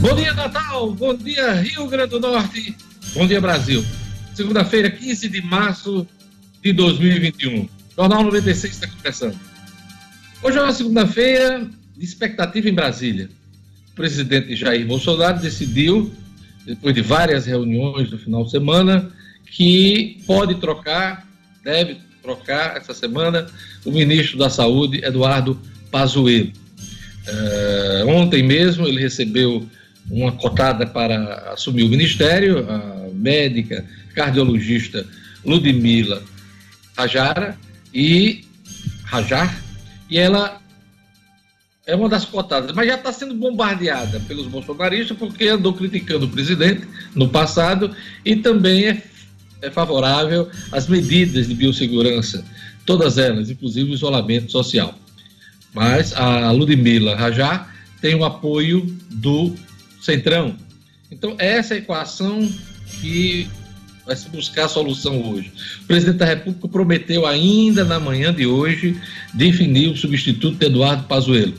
Bom dia, Natal. Bom dia, Rio Grande do Norte. Bom dia, Brasil. Segunda-feira, 15 de março de 2021. Jornal 96 está começando. Hoje é uma segunda-feira de expectativa em Brasília. O presidente Jair Bolsonaro decidiu, depois de várias reuniões no final de semana, que pode trocar, deve trocar essa semana, o ministro da Saúde, Eduardo Pazuello. Uh, ontem mesmo ele recebeu uma cotada para assumir o ministério, a médica cardiologista Ludmila Rajara e Rajar, e ela é uma das cotadas, mas já está sendo bombardeada pelos bolsonaristas porque andou criticando o presidente no passado e também é, é favorável às medidas de biossegurança, todas elas, inclusive o isolamento social. Mas a Ludmila Rajar tem o apoio do Centrão. Então, essa é a equação que vai se buscar a solução hoje. O presidente da República prometeu ainda na manhã de hoje definir o substituto de Eduardo Pazuello,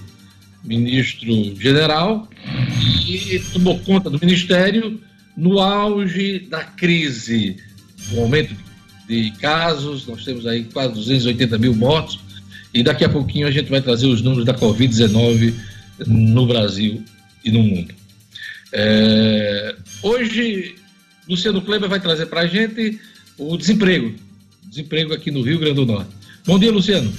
ministro general, e tomou conta do ministério no auge da crise, no aumento de casos, nós temos aí quase 280 mil mortos, e daqui a pouquinho a gente vai trazer os números da Covid-19 no Brasil e no mundo. É, hoje, Luciano Kleber vai trazer para a gente o desemprego. Desemprego aqui no Rio Grande do Norte. Bom dia, Luciano.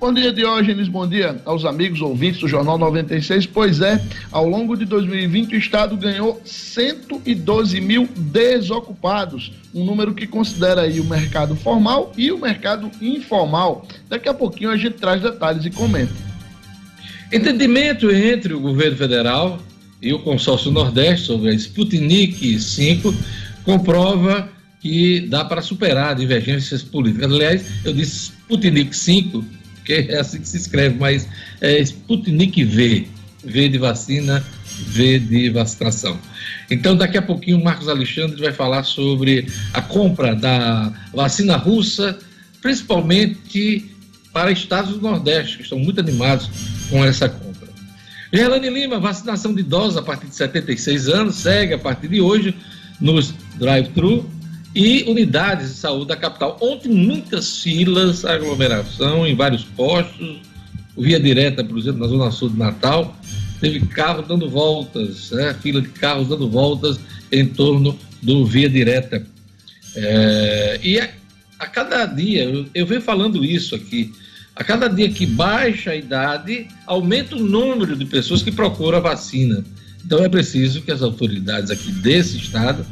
Bom dia, Diógenes. Bom dia aos amigos ouvintes do Jornal 96. Pois é, ao longo de 2020, o Estado ganhou 112 mil desocupados, um número que considera aí o mercado formal e o mercado informal. Daqui a pouquinho a gente traz detalhes e comenta. Entendimento entre o governo federal e o consórcio Nordeste sobre a Sputnik 5 comprova que dá para superar divergências políticas. Aliás, eu disse Sputnik 5, que é assim que se escreve, mas é Sputnik V, V de vacina, V de vacinação. Então, daqui a pouquinho, o Marcos Alexandre vai falar sobre a compra da vacina russa, principalmente para estados do Nordeste, que estão muito animados com essa compra. Gerlane Lima, vacinação de idosos a partir de 76 anos, segue a partir de hoje nos drive-thru e unidades de saúde da capital. Ontem, muitas filas, aglomeração em vários postos, via direta, por exemplo, na Zona Sul de Natal, teve carro dando voltas, né? fila de carros dando voltas em torno do via direta. É, e a, a, cada dia, eu, eu venho falando isso aqui, a cada dia que baixa a idade, aumenta o número de pessoas que procuram a vacina. Então é preciso que as autoridades aqui desse estado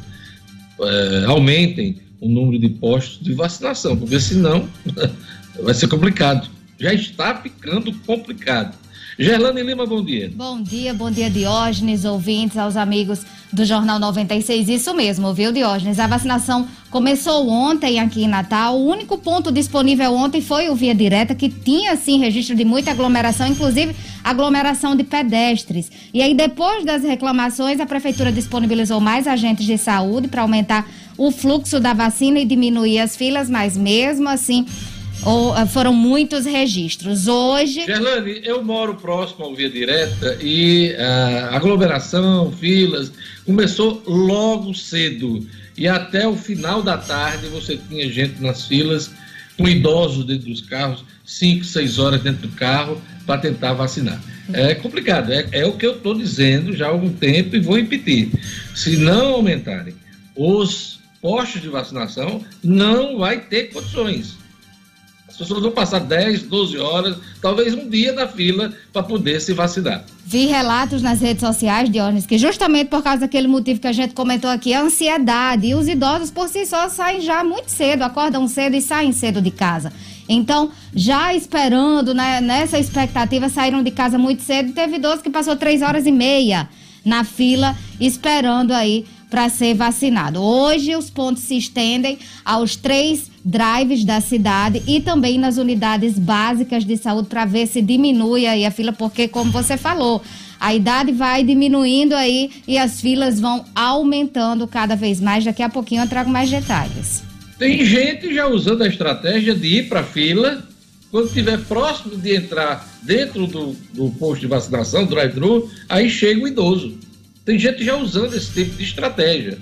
é, aumentem o número de postos de vacinação, porque senão vai ser complicado. Já está ficando complicado. Gerlane Lima, bom dia. Bom dia, bom dia, Diógenes, ouvintes, aos amigos do Jornal 96. Isso mesmo, viu, Diógenes? A vacinação começou ontem aqui em Natal. O único ponto disponível ontem foi o Via Direta, que tinha, sim, registro de muita aglomeração, inclusive aglomeração de pedestres. E aí, depois das reclamações, a Prefeitura disponibilizou mais agentes de saúde para aumentar o fluxo da vacina e diminuir as filas, mas mesmo assim ou, ah, foram muitos registros. Hoje. Gerlane, eu moro próximo ao Via Direta e a uh, aglomeração, filas, começou logo cedo. E até o final da tarde você tinha gente nas filas, com idosos dentro dos carros, 5, 6 horas dentro do carro, para tentar vacinar. É complicado, é, é o que eu estou dizendo já há algum tempo e vou repetir. Se não aumentarem os postos de vacinação, não vai ter condições. As pessoas vão passar 10, 12 horas, talvez um dia na fila para poder se vacinar. Vi relatos nas redes sociais, Diógenes, que justamente por causa daquele motivo que a gente comentou aqui, a ansiedade. E os idosos por si só saem já muito cedo, acordam cedo e saem cedo de casa. Então, já esperando, né, nessa expectativa, saíram de casa muito cedo. Teve idoso que passou três horas e meia na fila, esperando aí para ser vacinado. Hoje, os pontos se estendem aos três drives da cidade e também nas unidades básicas de saúde para ver se diminui aí a fila, porque, como você falou, a idade vai diminuindo aí e as filas vão aumentando cada vez mais. Daqui a pouquinho eu trago mais detalhes. Tem gente já usando a estratégia de ir para a fila quando estiver próximo de entrar dentro do, do posto de vacinação, drive-thru, aí chega o idoso Tem gente já usando esse tipo de estratégia.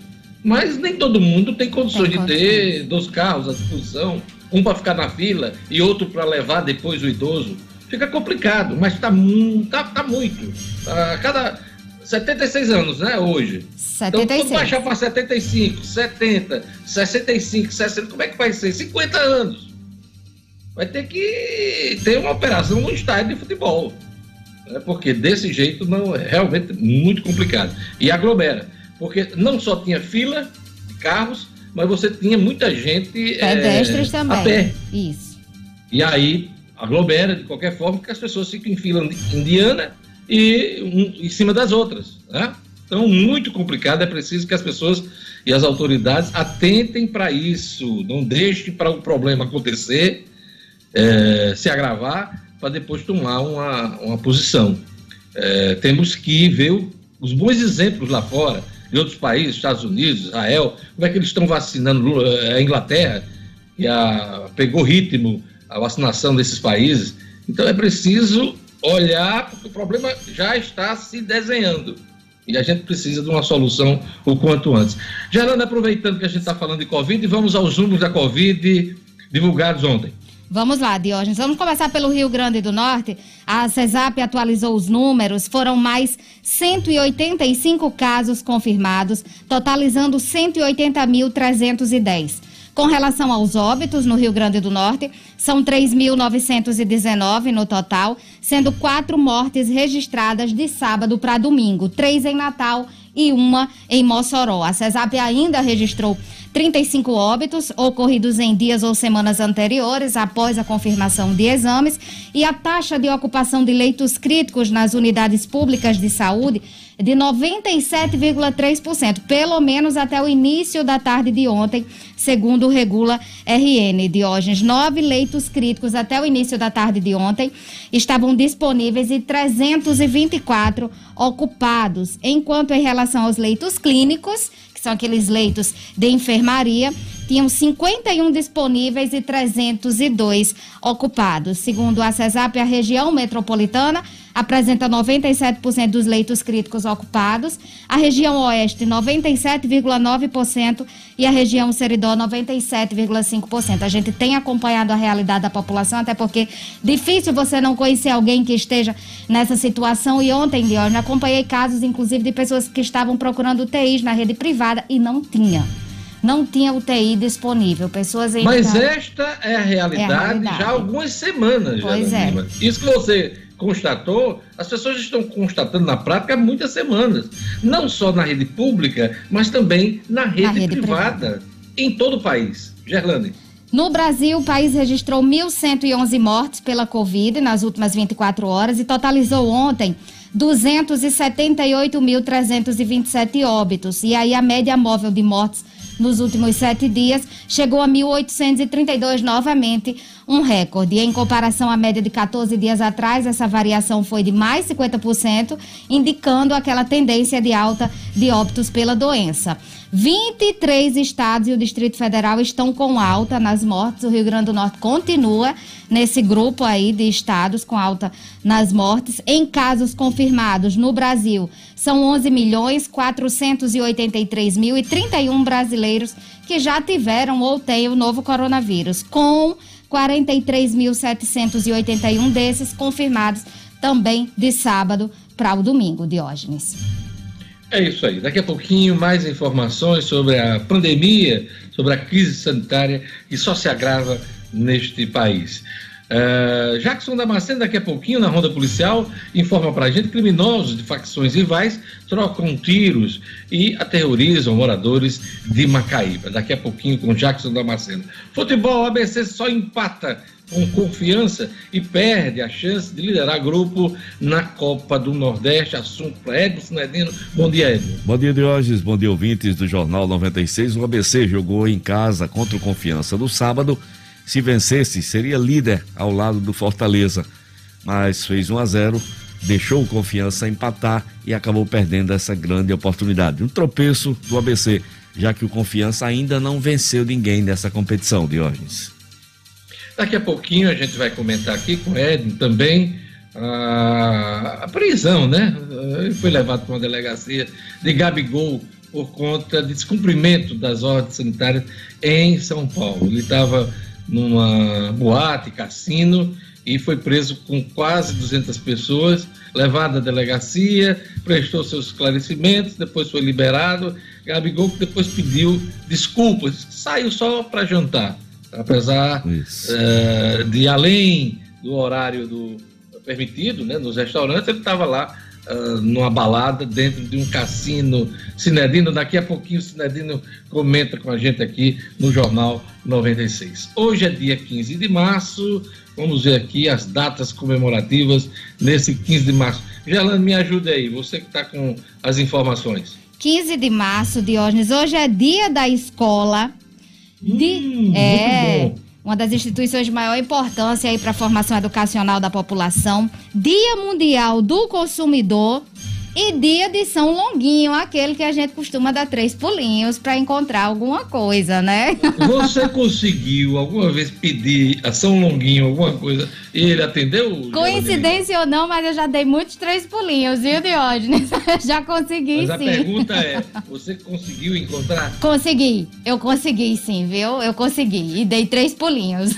Mas nem todo mundo tem condições tem de ter dois carros à disposição, um para ficar na fila e outro para levar depois o idoso. Fica complicado, mas está tá, tá muito. A cada 76 anos, né, hoje. 76. Então, quando baixar para 75, 70, 65, 60, como é que vai ser? 50 anos. Vai ter que ter uma operação no estádio de futebol. Né? Porque desse jeito não é realmente muito complicado. E aglomera. Porque não só tinha fila de carros, mas você tinha muita gente. Pedestres é, também. A pé. Isso. E aí aglomera de qualquer forma, que as pessoas ficam em fila indiana e um, em cima das outras. Né? Então, muito complicado, é preciso que as pessoas e as autoridades atentem para isso, não deixem para o problema acontecer, é, se agravar, para depois tomar uma, uma posição. É, temos que ver o, os bons exemplos lá fora, de outros países, Estados Unidos, Israel, como é que eles estão vacinando é, a Inglaterra, que a, pegou ritmo a vacinação desses países. Então é preciso olhar, porque o problema já está se desenhando. E a gente precisa de uma solução o quanto antes. Gerando, aproveitando que a gente está falando de Covid, vamos aos números da Covid divulgados ontem. Vamos lá, Diógenes. Vamos começar pelo Rio Grande do Norte. A CESAP atualizou os números. Foram mais 185 casos confirmados, totalizando 180.310. Com relação aos óbitos no Rio Grande do Norte, são 3.919 no total, sendo quatro mortes registradas de sábado para domingo, três em Natal e uma em Mossoró. A CESAP ainda registrou 35 óbitos ocorridos em dias ou semanas anteriores após a confirmação de exames e a taxa de ocupação de leitos críticos nas unidades públicas de saúde de 97,3%, pelo menos até o início da tarde de ontem, segundo Regula RN. Diógenes, nove leitos críticos até o início da tarde de ontem estavam disponíveis e 324 ocupados, enquanto em relação aos leitos clínicos, que são aqueles leitos de enfermaria, tinham 51 disponíveis e 302 ocupados. Segundo a CESAP, a região metropolitana apresenta 97% dos leitos críticos ocupados, a região oeste 97,9% e a região Seridó 97,5%. A gente tem acompanhado a realidade da população, até porque difícil você não conhecer alguém que esteja nessa situação. E ontem, Diógenes, acompanhei casos, inclusive, de pessoas que estavam procurando UTIs na rede privada e não tinha não tinha UTI disponível. Pessoas em Mas esta é a realidade, é a realidade. já há algumas semanas. Pois é. Isso que você constatou, as pessoas estão constatando na prática há muitas semanas. Não só na rede pública, mas também na rede, na rede privada, privada, em todo o país. Gerlane. No Brasil, o país registrou 1.111 mortes pela Covid nas últimas 24 horas e totalizou ontem 278.327 óbitos. E aí a média móvel de mortes nos últimos sete dias chegou a 1.832 novamente, um recorde. Em comparação à média de 14 dias atrás, essa variação foi de mais 50%, indicando aquela tendência de alta de óbitos pela doença. 23 estados e o Distrito Federal estão com alta nas mortes. O Rio Grande do Norte continua nesse grupo aí de estados com alta nas mortes. Em casos confirmados no Brasil, são 11 milhões 483 mil e 31 brasileiros que já tiveram ou têm o novo coronavírus, com 43.781 desses confirmados também de sábado para o domingo, Diógenes. É isso aí. Daqui a pouquinho, mais informações sobre a pandemia, sobre a crise sanitária que só se agrava neste país. Uh, Jackson Damasceno, daqui a pouquinho, na ronda policial, informa para a gente: criminosos de facções rivais trocam tiros e aterrorizam moradores de Macaíba. Daqui a pouquinho, com Jackson Damasceno. Futebol, ABC só empata com confiança e perde a chance de liderar grupo na Copa do Nordeste. Assunto para Edson Nedino. Bom dia, Edson. Bom dia, Diógenes. Bom dia, ouvintes do Jornal 96. O ABC jogou em casa contra o Confiança no sábado se vencesse, seria líder ao lado do Fortaleza, mas fez 1 a 0, deixou o Confiança empatar e acabou perdendo essa grande oportunidade. Um tropeço do ABC, já que o Confiança ainda não venceu ninguém nessa competição, Diógenes. Daqui a pouquinho a gente vai comentar aqui com o Edno também a, prisão, né? Ele foi levado para uma delegacia de Gabigol por conta de descumprimento das ordens sanitárias em São Paulo. Ele estava numa boate, cassino, e foi preso com quase 200 pessoas, levado à delegacia, prestou seus esclarecimentos, depois foi liberado. Gabigol depois pediu desculpas, saiu só para jantar, apesar uh, de além do horário do permitido, né, nos restaurantes, ele estava lá uh, numa balada dentro de um cassino. Cinedino, daqui a pouquinho o Cinedino comenta com a gente aqui no Jornal 96. Hoje é dia 15 de março, vamos ver aqui as datas comemorativas nesse 15 de março. Gelane, me ajude aí, você que está com as informações. 15 de março, Diógenes, hoje é dia da escola. Hum, é, uma das instituições de maior importância aí para a formação educacional da população. Dia Mundial do Consumidor e dia de São Longuinho, aquele que a gente costuma dar três pulinhos para encontrar alguma coisa, né? Você conseguiu alguma vez pedir a São Longuinho alguma coisa e ele atendeu? Coincidência ou não, mas eu já dei muitos três pulinhos, viu, Diógenes? já consegui, mas sim. Mas a pergunta é, você conseguiu encontrar? Consegui, eu consegui sim, viu? Eu consegui e dei três pulinhos.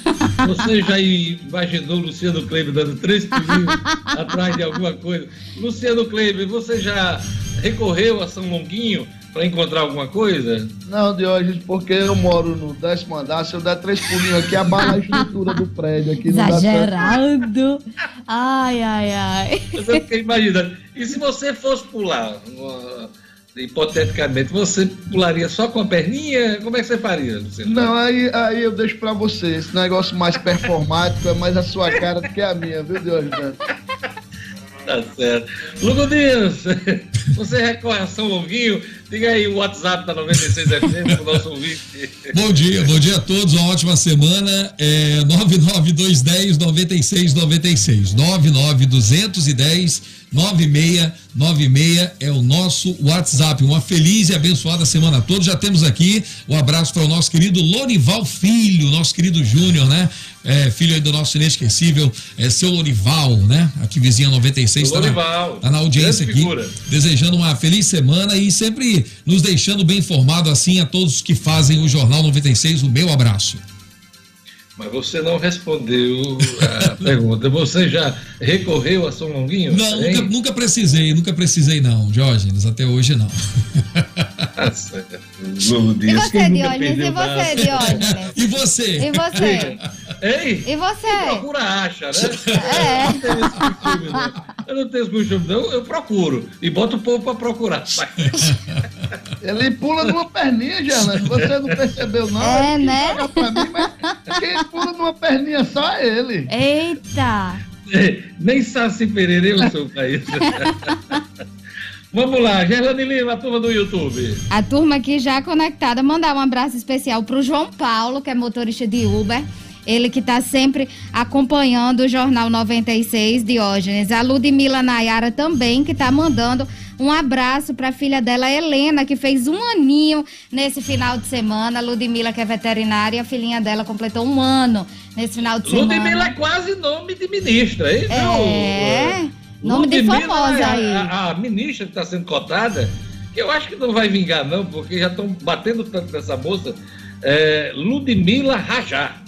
Você já imaginou Luciano Kleber dando três pulinhos atrás de alguma coisa? Luciano Kleber, você você já recorreu a São Longuinho para encontrar alguma coisa? Não, Diógenes, porque eu moro no décimo andar, se eu der três pulinhos aqui, abala a estrutura do prédio aqui. Exagerado. ai, ai, ai. Eu fiquei imaginando. E se você fosse pular, hipoteticamente, você pularia só com a perninha? Como é que você faria, Luciano? Não, aí, aí eu deixo para você. Esse negócio mais performático é mais a sua cara do que a minha, viu, Diógenes? Tá certo. Lugo Dias, você recorre a São Longuinho? Diga aí o WhatsApp da 96 FM para o nosso ouvinte. Bom dia, bom dia a todos, uma ótima semana. É 99210 9696. 99210 9696 é o nosso WhatsApp. Uma feliz e abençoada semana a todos. Já temos aqui o um abraço para o nosso querido Lorival Filho, nosso querido Júnior, né? É, filho aí do nosso inesquecível, é, seu Lorival, né? Aqui vizinha 96, está na, tá na audiência aqui. Figura. Desejando uma feliz semana e sempre nos deixando bem informado assim a todos que fazem o Jornal 96. O meu abraço. Mas você não respondeu a pergunta. Você já recorreu a São Longuinho? Não, nunca, nunca, precisei, nunca precisei não, Diógenes, até hoje não. Nossa, e você, Diógenes? E você, Diógenes? E você? E você? Ei? E você? procura acha, né? É. Eu não tenho esse costume, não. Eu procuro. E boto o povo pra procurar. Ele pula numa perninha, Jana. Você não percebeu, não. É, ele né? Mim, mas quem pula numa perninha só é ele. Eita! Nem Saci Pereira eu sou pra isso. Vamos lá, Gerlane Lima, a turma do YouTube. A turma aqui já conectada. Mandar um abraço especial pro João Paulo, que é motorista de Uber. Ele que está sempre acompanhando o Jornal 96 Diógenes. A Ludmila Nayara também, que está mandando um abraço para a filha dela, Helena, que fez um aninho nesse final de semana. A Ludmila, que é veterinária, a filhinha dela completou um ano nesse final de semana. Ludmila é quase nome de ministra, hein? É, nome de famosa é aí. A, a ministra que está sendo cotada, que eu acho que não vai vingar, não, porque já estão batendo tanto nessa moça. É, Ludmila Rajar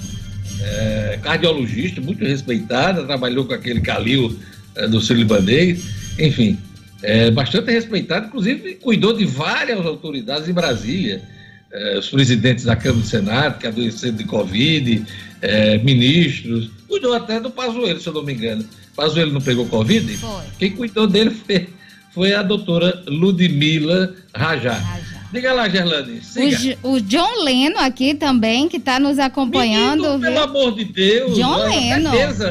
é, cardiologista, muito respeitada, trabalhou com aquele Calil é, do Sírio-Libanês, enfim, é, bastante respeitada, inclusive cuidou de várias autoridades em Brasília, é, os presidentes da Câmara do Senado, que adoeceram de Covid, é, ministros, cuidou até do Pazuello, se eu não me engano. Pazuello não pegou Covid? Foi. Quem cuidou dele foi, foi a doutora Ludmila Rajar. Rajar. Diga lá, Gerlane. O, o, John Leno aqui também, que está nos acompanhando. Menino, pelo amor de Deus. John Leno.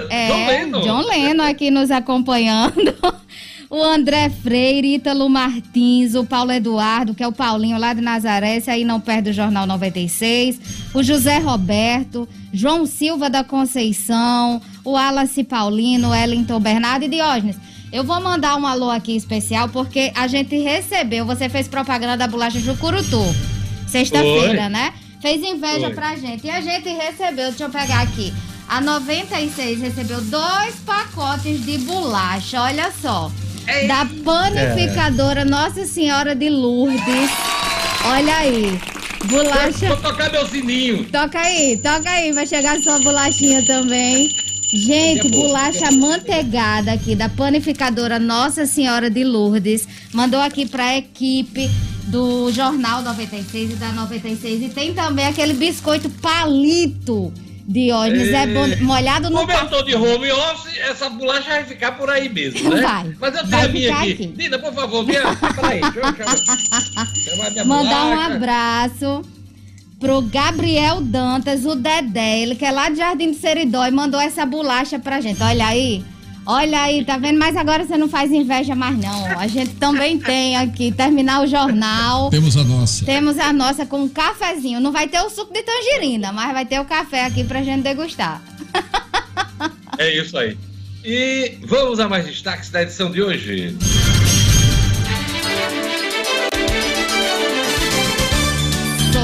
É, John Leno. John Leno aqui nos acompanhando. o André Freire, Ítalo Martins, o Paulo Eduardo, que é o Paulinho lá de Nazaré, esse aí não perde o Jornal 96, o José Roberto, João Silva da Conceição, o Wallace Paulino, Wellington Bernardo e Diógenes. Eu vou mandar um alô aqui especial porque a gente recebeu, você fez propaganda da bolacha Jucurutu, sexta-feira, né? Fez inveja Oi. pra gente. E a gente recebeu, deixa eu pegar aqui, A 96 recebeu dois pacotes de bolacha, olha só. Da panificadora Nossa Senhora de Lourdes. Olha aí. Bolacha. Vou tocar meu sininho. Toca aí, toca aí, vai chegar sua bolachinha também. Gente, bolacha manteigada aqui da panificadora Nossa Senhora de Lourdes. Mandou aqui pra equipe do Jornal 96 e da 96. E tem também aquele biscoito palito Diógenes é bom, molhado no Como eu tô de home office, essa bolacha vai ficar por aí mesmo, né? Vai. Mas eu tenho a minha aqui. aqui. Dina, por favor, minha. Peraí, deixa eu Mandar um bolacha. abraço pro Gabriel Dantas, o Dedé, ele que é lá de Jardim de Seridó e mandou essa bolacha pra gente. Olha aí. Olha aí, tá vendo? Mas agora você não faz inveja mais não. A gente também tem aqui, terminar o jornal. Temos a nossa. Temos a nossa com um cafezinho. Não vai ter o suco de tangerina, mas vai ter o café aqui pra gente degustar. É isso aí. E vamos a mais destaques da edição de hoje.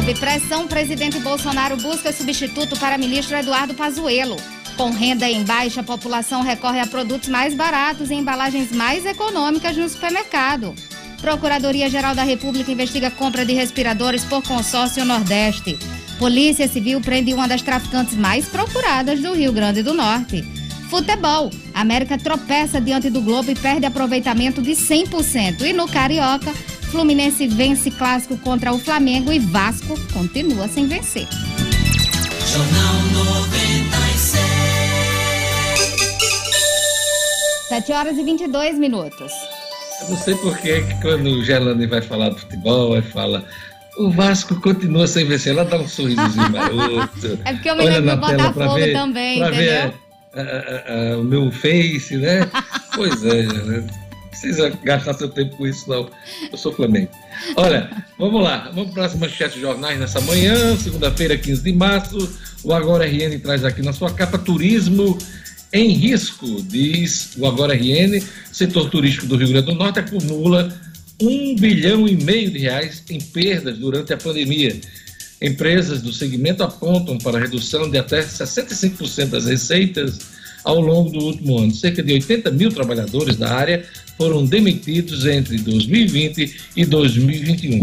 Sob pressão, presidente Bolsonaro busca substituto para ministro Eduardo Pazuello. Com renda em baixa, a população recorre a produtos mais baratos e embalagens mais econômicas no supermercado. Procuradoria-Geral da República investiga compra de respiradores por consórcio Nordeste. Polícia Civil prende uma das traficantes mais procuradas do Rio Grande do Norte. Futebol. América tropeça diante do Globo e perde aproveitamento de 100%. E no Carioca, Fluminense vence clássico contra o Flamengo e Vasco continua sem vencer. Jornal 96. 7 horas e 22 minutos. Eu não sei por que que quando o Gelane vai falar do futebol, ele fala. O Vasco continua sem vencer. Ela dá um sorrisozinho maroto. É porque eu me lembro do Botafogo ver, também, pra entendeu? ver ah, ah, o meu face, né? pois é, Gelane. Precisa gastar seu tempo com isso, não. Eu sou Flamengo. Olha, vamos lá. Vamos para as manchetes de jornais nessa manhã, segunda-feira, 15 de março. O Agora RN traz aqui na sua capa turismo em risco, diz o Agora RN. Setor turístico do Rio Grande do Norte acumula um bilhão e meio de reais em perdas durante a pandemia. Empresas do segmento apontam para redução de até 65% das receitas ao longo do último ano. Cerca de 80 mil trabalhadores da área foram demitidos entre 2020 e 2021.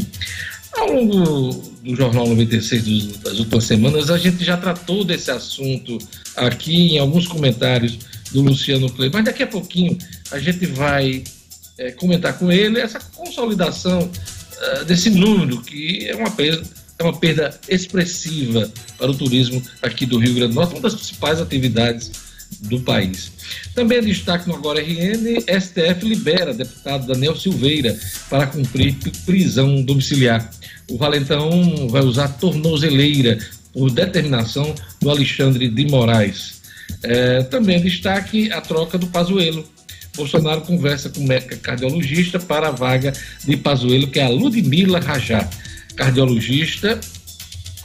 Ao longo do Jornal 96 dos- das últimas semanas, a gente já tratou desse assunto aqui em alguns comentários do Luciano Kleber, mas daqui a pouquinho a gente vai eh, comentar com ele essa consolidação eh, desse número, que é uma perda, é uma perda expressiva para o turismo aqui do Rio Grande do Norte, uma das principais atividades do país. Também é destaque no Agora RN, STF libera deputado Daniel Silveira para cumprir prisão domiciliar. O Valentão vai usar tornozeleira por determinação do Alexandre de Moraes. É, também é destaque a troca do Pazuello. Bolsonaro conversa com médica cardiologista para a vaga de Pazuello, que é a Ludmila Rajá, cardiologista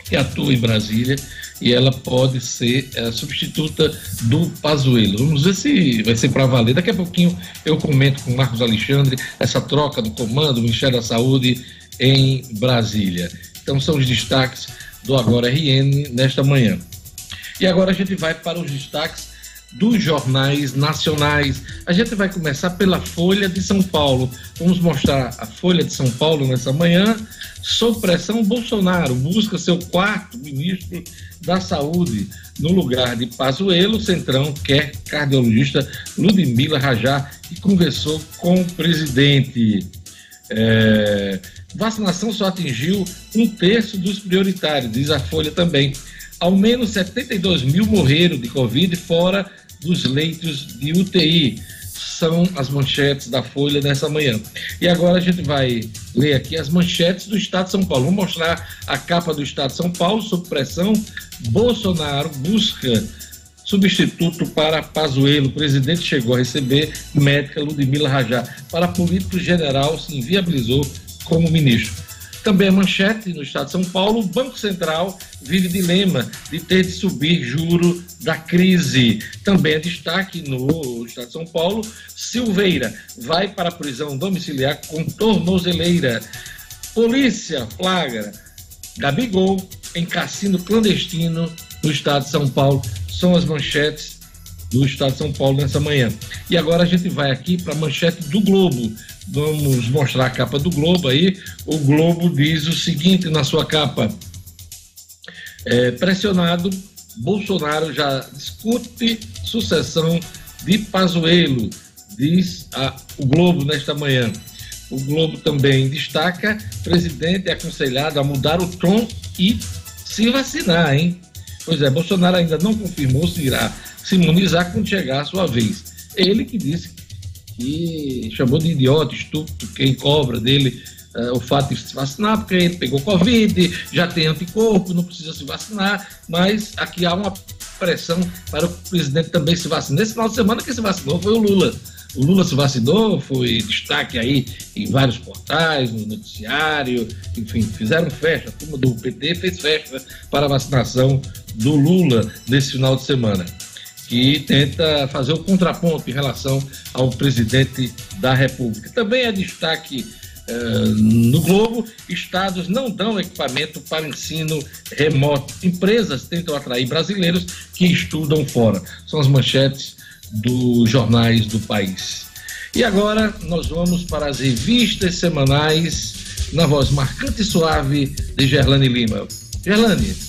que atua em Brasília e ela pode ser a substituta do Pazuello. Vamos ver se vai ser para valer. Daqui a pouquinho eu comento com o Marcos Alexandre essa troca do comando do Ministério da Saúde em Brasília. Então são os destaques do Agora RN nesta manhã. E agora a gente vai para os destaques dos jornais nacionais. A gente vai começar pela Folha de São Paulo. Vamos mostrar a Folha de São Paulo nessa manhã. Sob pressão, Bolsonaro busca seu quarto ministro da Saúde. No lugar de Pazuello, Centrão quer cardiologista Ludmila Rajá, que conversou com o presidente. É, vacinação só atingiu um terço dos prioritários, diz a Folha também. Ao menos 72 mil morreram de Covid fora dos leitos de UTI. São as manchetes da Folha nessa manhã. E agora a gente vai ler aqui as manchetes do Estado de São Paulo. Vou mostrar a capa do Estado de São Paulo, sob pressão. Bolsonaro busca substituto para Pazuello. O presidente chegou a receber médica Ludmila Rajá. Para político general, se inviabilizou como ministro. Também a manchete no estado de São Paulo, o Banco Central vive dilema de ter de subir juro da crise. Também é destaque no estado de São Paulo, Silveira vai para a prisão domiciliar com tornozeleira. Polícia flagra Gabigol em cassino clandestino no estado de São Paulo. são as manchetes do Estado de São Paulo nessa manhã. E agora a gente vai aqui para a manchete do Globo. Vamos mostrar a capa do Globo aí. O Globo diz o seguinte na sua capa: é, pressionado, Bolsonaro já discute sucessão de Pazuello, diz a, o Globo nesta manhã. O Globo também destaca: presidente é aconselhado a mudar o tom e se vacinar, hein? Pois é, Bolsonaro ainda não confirmou se irá se imunizar quando chegar a sua vez. Ele que disse que chamou de idiota, estúpido, quem cobra dele uh, o fato de se vacinar, porque ele pegou Covid, já tem anticorpo, não precisa se vacinar, mas aqui há uma pressão para o presidente também se vacinar. Nesse final de semana quem se vacinou foi o Lula. O Lula se vacinou, foi destaque aí em vários portais, no noticiário, enfim, fizeram festa. A turma do PT fez festa para a vacinação do Lula nesse final de semana, que tenta fazer o contraponto em relação ao presidente da República. Também é destaque Uh, no Globo, estados não dão equipamento para ensino remoto. Empresas tentam atrair brasileiros que estudam fora. São as manchetes dos jornais do país. E agora nós vamos para as revistas semanais na voz marcante e suave de Gerlane Lima.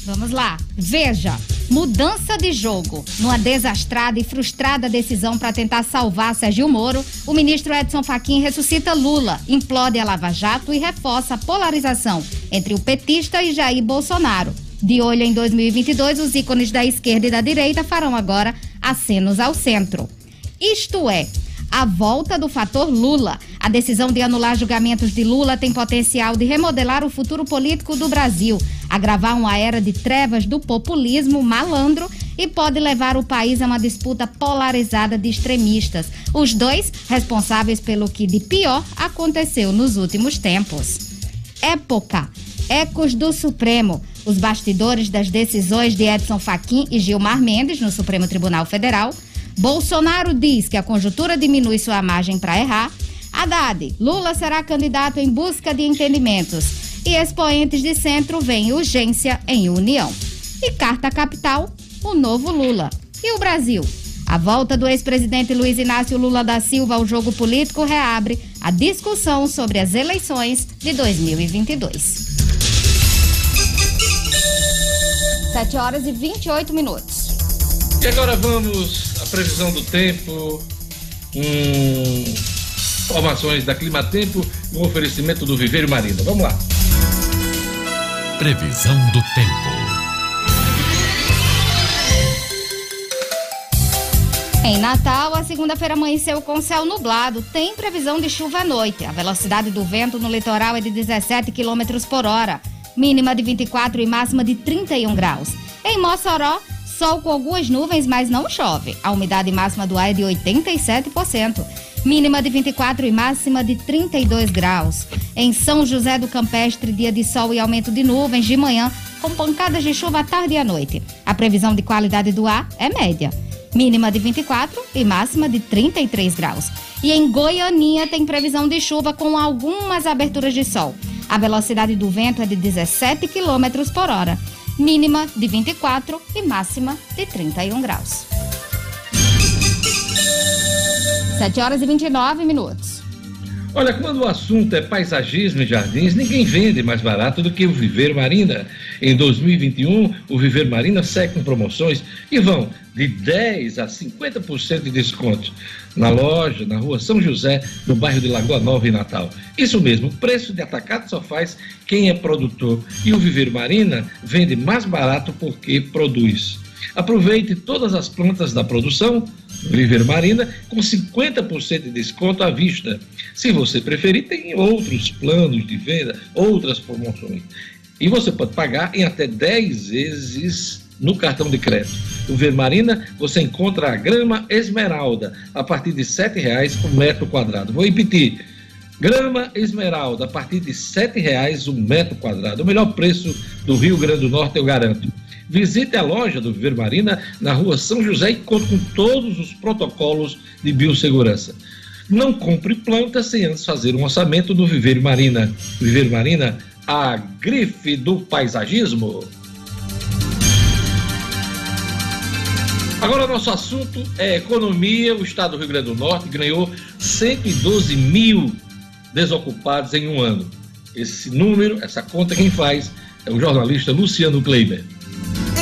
Vamos lá. Veja, mudança de jogo. Numa desastrada e frustrada decisão para tentar salvar Sérgio Moro, o ministro Edson Fachin ressuscita Lula, implode a Lava Jato e reforça a polarização entre o petista e Jair Bolsonaro. De olho em 2022, os ícones da esquerda e da direita farão agora acenos ao centro. Isto é, a volta do fator Lula. A decisão de anular julgamentos de Lula tem potencial de remodelar o futuro político do Brasil, agravar uma era de trevas do populismo malandro e pode levar o país a uma disputa polarizada de extremistas, os dois responsáveis pelo que de pior aconteceu nos últimos tempos. Época. Ecos do Supremo. Os bastidores das decisões de Edson Fachin e Gilmar Mendes no Supremo Tribunal Federal Bolsonaro diz que a conjuntura diminui sua margem para errar. Haddad, Lula será candidato em busca de entendimentos. E expoentes de centro veem urgência em união. E carta capital, o novo Lula. E o Brasil? A volta do ex-presidente Luiz Inácio Lula da Silva ao jogo político reabre a discussão sobre as eleições de 2022. 7 horas e 28 minutos. E agora vamos previsão do tempo, um, informações da Clima Tempo e um oferecimento do Viveiro Marina. Vamos lá. Previsão do tempo. Em Natal, a segunda-feira amanheceu com céu nublado. Tem previsão de chuva à noite. A velocidade do vento no litoral é de 17 km por hora. Mínima de 24 e máxima de 31 graus. Em Mossoró, Sol com algumas nuvens, mas não chove. A umidade máxima do ar é de 87%. Mínima de 24 e máxima de 32 graus. Em São José do Campestre, dia de sol e aumento de nuvens de manhã, com pancadas de chuva à tarde e à noite. A previsão de qualidade do ar é média. Mínima de 24 e máxima de 33 graus. E em Goianinha tem previsão de chuva com algumas aberturas de sol. A velocidade do vento é de 17 km por hora mínima de 24 e máxima de 31 graus. 7 horas e 29 minutos. Olha, quando o assunto é paisagismo e jardins, ninguém vende mais barato do que o Viver Marina. Em 2021, o Viver Marina segue com promoções e vão de 10 a 50% de desconto na loja, na rua São José, no bairro de Lagoa Nova, em Natal. Isso mesmo, preço de atacado só faz quem é produtor. E o Viver Marina vende mais barato porque produz. Aproveite todas as plantas da produção Viver Marina com 50% de desconto à vista. Se você preferir, tem outros planos de venda, outras promoções. E você pode pagar em até 10 vezes no cartão de crédito. No Vermarina você encontra a grama esmeralda a partir de R$ 7,00 por metro quadrado. Vou repetir. Grama esmeralda a partir de R$ 7,00 o metro quadrado. O melhor preço do Rio Grande do Norte, eu garanto. Visite a loja do Viver Marina na rua São José e conte com todos os protocolos de biossegurança. Não compre plantas sem antes fazer um orçamento do Viver Marina. Viver Marina, a grife do paisagismo. Agora, nosso assunto é economia. O estado do Rio Grande do Norte ganhou 112 mil desocupados em um ano. Esse número, essa conta, quem faz é o jornalista Luciano Kleiber.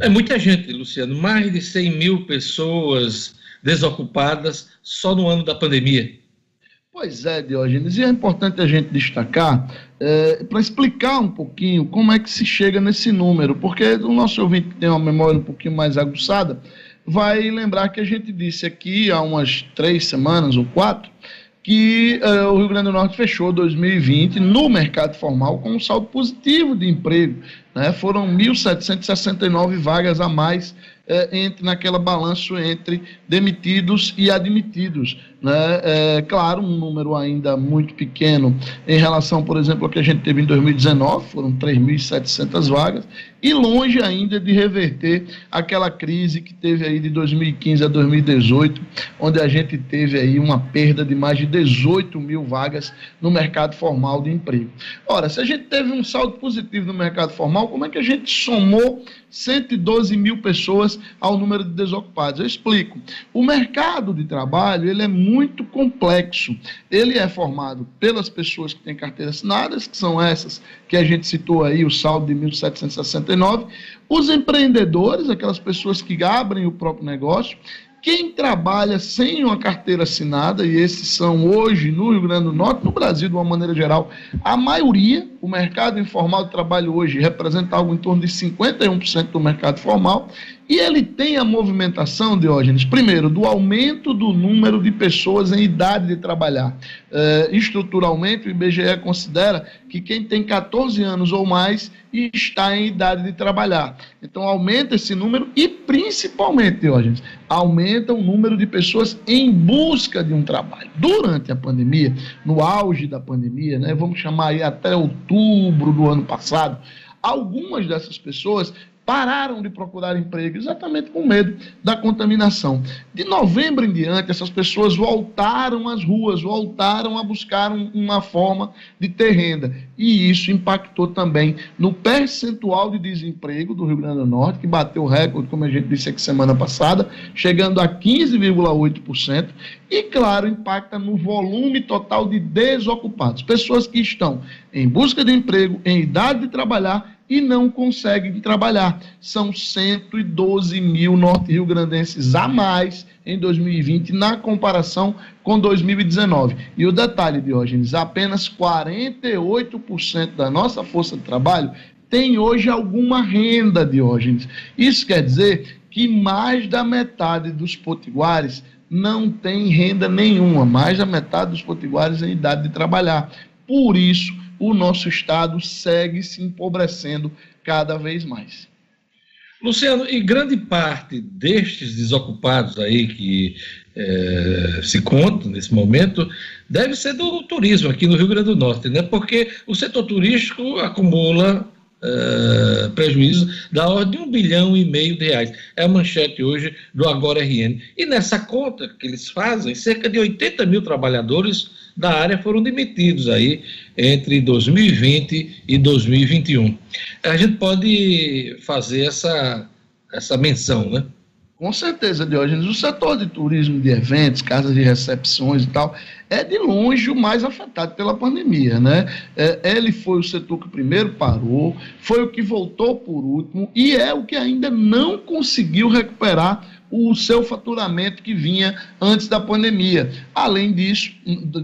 É muita gente, Luciano. Mais de 100 mil pessoas desocupadas só no ano da pandemia. Pois é, Diógenes, e é importante a gente destacar é, para explicar um pouquinho como é que se chega nesse número, porque o nosso ouvinte que tem uma memória um pouquinho mais aguçada vai lembrar que a gente disse aqui há umas três semanas ou quatro que uh, o Rio Grande do Norte fechou 2020 no mercado formal com um saldo positivo de emprego. Né? Foram 1.769 vagas a mais uh, entre naquela balanço entre demitidos e admitidos. Né? É, claro, um número ainda muito pequeno em relação, por exemplo, ao que a gente teve em 2019, foram 3.700 vagas, e longe ainda de reverter aquela crise que teve aí de 2015 a 2018, onde a gente teve aí uma perda de mais de 18 mil vagas no mercado formal de emprego. Ora, se a gente teve um saldo positivo no mercado formal, como é que a gente somou 112 mil pessoas ao número de desocupados? Eu explico. O mercado de trabalho, ele é muito complexo. Ele é formado pelas pessoas que têm carteiras assinadas, que são essas que a gente citou aí, o saldo de 1.769, os empreendedores, aquelas pessoas que abrem o próprio negócio, quem trabalha sem uma carteira assinada, e esses são hoje no Rio Grande do Norte, no Brasil de uma maneira geral, a maioria, o mercado informal de trabalho hoje representa algo em torno de 51% do mercado formal, e ele tem a movimentação, Diógenes, primeiro, do aumento do número de pessoas em idade de trabalhar. É, estruturalmente, o IBGE considera que quem tem 14 anos ou mais está em idade de trabalhar. Então, aumenta esse número e, principalmente, Diógenes, aumenta o número de pessoas em busca de um trabalho. Durante a pandemia, no auge da pandemia, né, vamos chamar aí até outubro do ano passado, algumas dessas pessoas pararam de procurar emprego exatamente com medo da contaminação. De novembro em diante, essas pessoas voltaram às ruas, voltaram a buscar uma forma de ter renda. E isso impactou também no percentual de desemprego do Rio Grande do Norte, que bateu o recorde, como a gente disse aqui semana passada, chegando a 15,8%. E, claro, impacta no volume total de desocupados. Pessoas que estão em busca de emprego, em idade de trabalhar e não conseguem trabalhar. São 112 mil norte-rio-grandenses a mais em 2020 na comparação com 2019. E o detalhe, Diógenes, apenas 48% da nossa força de trabalho tem hoje alguma renda, Diógenes. Isso quer dizer que mais da metade dos potiguares não tem renda nenhuma, mais da metade dos potiguares em idade de trabalhar. Por isso, o nosso Estado segue se empobrecendo cada vez mais. Luciano, e grande parte destes desocupados aí que é, se contam nesse momento deve ser do turismo aqui no Rio Grande do Norte, né? Porque o setor turístico acumula Uh, prejuízo da ordem de um bilhão e meio de reais. É a manchete hoje do Agora RN. E nessa conta que eles fazem, cerca de 80 mil trabalhadores da área foram demitidos aí entre 2020 e 2021. A gente pode fazer essa, essa menção, né? Com certeza, Diógenes. O setor de turismo, de eventos, casas de recepções e tal, é de longe o mais afetado pela pandemia, né? É, ele foi o setor que primeiro parou, foi o que voltou por último e é o que ainda não conseguiu recuperar o seu faturamento que vinha antes da pandemia. Além disso,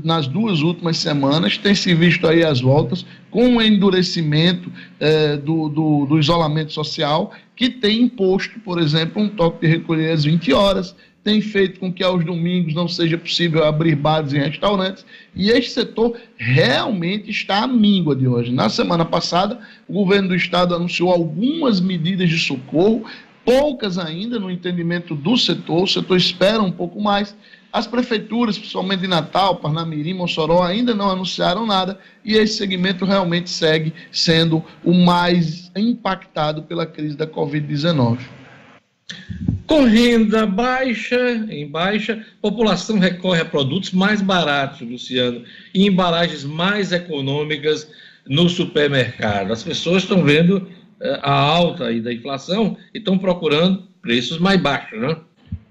nas duas últimas semanas, tem se visto aí as voltas com o endurecimento eh, do, do, do isolamento social, que tem imposto, por exemplo, um toque de recolher às 20 horas, tem feito com que aos domingos não seja possível abrir bares e restaurantes, e este setor realmente está à míngua de hoje. Na semana passada, o governo do estado anunciou algumas medidas de socorro, poucas ainda no entendimento do setor, o setor espera um pouco mais, As prefeituras, principalmente de Natal, Parnamirim, Mossoró, ainda não anunciaram nada e esse segmento realmente segue sendo o mais impactado pela crise da Covid-19. Com renda baixa, em baixa, população recorre a produtos mais baratos, Luciano, e embalagens mais econômicas no supermercado. As pessoas estão vendo eh, a alta aí da inflação e estão procurando preços mais baixos, né?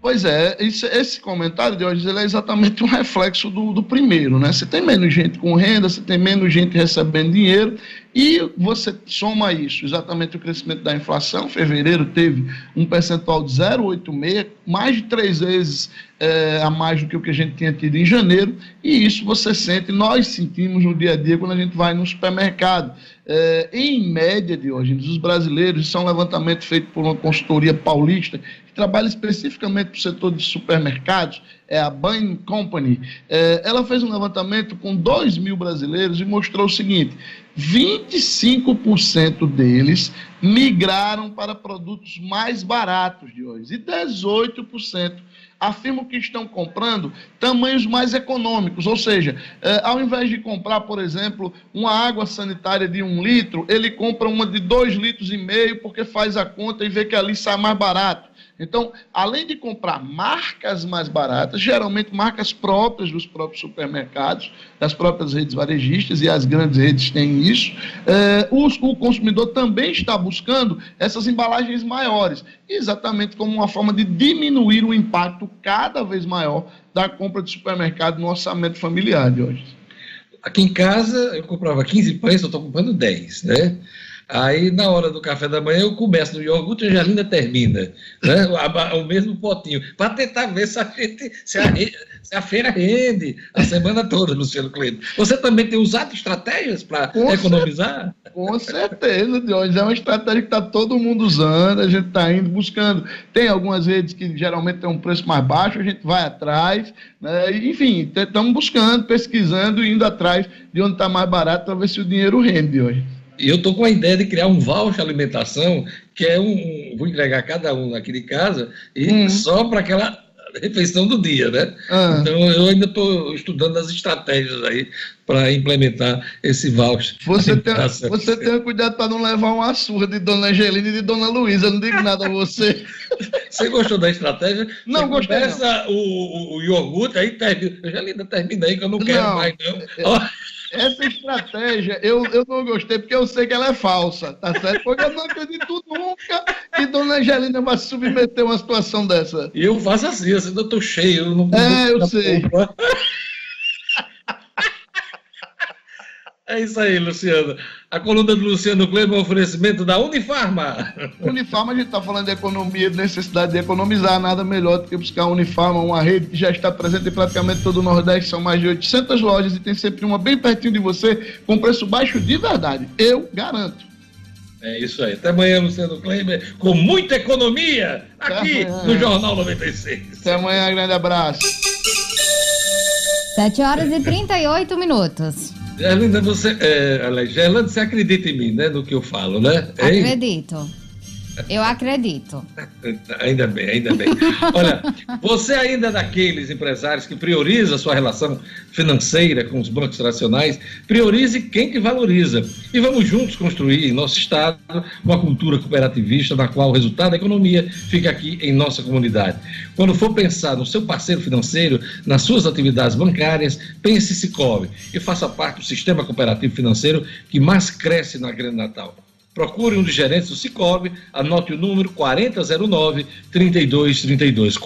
Pois é, esse, esse comentário de hoje ele é exatamente um reflexo do, do primeiro, né? Você tem menos gente com renda, você tem menos gente recebendo dinheiro e você soma isso, exatamente o crescimento da inflação. Fevereiro teve um percentual de 0,86, mais de três vezes é, a mais do que o que a gente tinha tido em janeiro, e isso você sente, nós sentimos no dia a dia quando a gente vai no supermercado. É, em média de hoje, os brasileiros, isso é um levantamento feito por uma consultoria paulista, que trabalha especificamente para o setor de supermercados, é a Bain Company. É, ela fez um levantamento com 2 mil brasileiros e mostrou o seguinte: 25% deles migraram para produtos mais baratos de hoje e 18% afirmam que estão comprando tamanhos mais econômicos, ou seja, eh, ao invés de comprar, por exemplo, uma água sanitária de um litro, ele compra uma de dois litros e meio porque faz a conta e vê que ali sai mais barato. Então, além de comprar marcas mais baratas, geralmente marcas próprias dos próprios supermercados, das próprias redes varejistas, e as grandes redes têm isso, é, o, o, consumidor também está buscando essas embalagens maiores, exatamente como uma forma de diminuir o impacto cada vez maior da compra de supermercado no orçamento familiar de hoje. Aqui em casa, eu comprava 15 pães, eu estou comprando 10, né? Aí, na hora do café da manhã, eu começo no iogurte e já ainda termina. Né? O, o mesmo potinho. Para tentar ver se a, gente, se, a, se a, feira rende a semana toda, Luciano Cleide. Você também tem usado estratégias para economizar? Certeza, com certeza, Dionis. É uma estratégia que está todo mundo usando, a gente está indo buscando. Tem algumas redes que geralmente têm um preço mais baixo, a gente vai atrás. Né? Enfim, estamos buscando, pesquisando e indo atrás de onde está mais barato para ver se o dinheiro rende hoje. E eu estou com a ideia de criar um voucher alimentação, que é um. Vou entregar cada um aqui de casa, e hum. só para aquela refeição do dia, né? Ah. Então eu ainda estou estudando as estratégias aí para implementar esse voucher. Você tem, você tem cuidado para não levar uma surra de Dona Angelina e de Dona Luísa, não digo nada a você. Você gostou da estratégia? Não, você gostei. Começa o, o, o iogurte, aí termina. Angelina, termina aí que eu não quero não, mais, não. É, essa estratégia eu, eu não gostei, porque eu sei que ela é falsa, tá certo? Porque eu não acredito nunca que Dona Angelina vai se submeter a uma situação dessa. E eu faço assim, assim, eu tô cheio. Eu não, é, eu sei. É isso aí, Luciano. A coluna do Luciano Kleber é um oferecimento da Unifarma. Unifarma, a gente está falando de economia, de necessidade de economizar, nada melhor do que buscar a Unifarma, uma rede que já está presente em praticamente todo o Nordeste, são mais de 800 lojas e tem sempre uma bem pertinho de você, com preço baixo de verdade. Eu garanto. É isso aí. Até amanhã, Luciano Kleber, com muita economia, aqui no Jornal 96. Até amanhã, grande abraço. 7 horas e 38 minutos. Gerlinda, você, é, Gerlanda, você acredita em mim, né? No que eu falo, né? Hein? Eu acredito. ainda bem, ainda bem. Olha, você ainda é daqueles empresários que prioriza a sua relação financeira com os bancos tradicionais, priorize quem que valoriza. E vamos juntos construir em nosso estado uma cultura cooperativista na qual o resultado da economia fica aqui em nossa comunidade. Quando for pensar no seu parceiro financeiro, nas suas atividades bancárias, pense Cicobi e faça parte do sistema cooperativo financeiro que mais cresce na Grande Natal. Procure um dos gerentes do Cicobi, anote o número 4009-3232.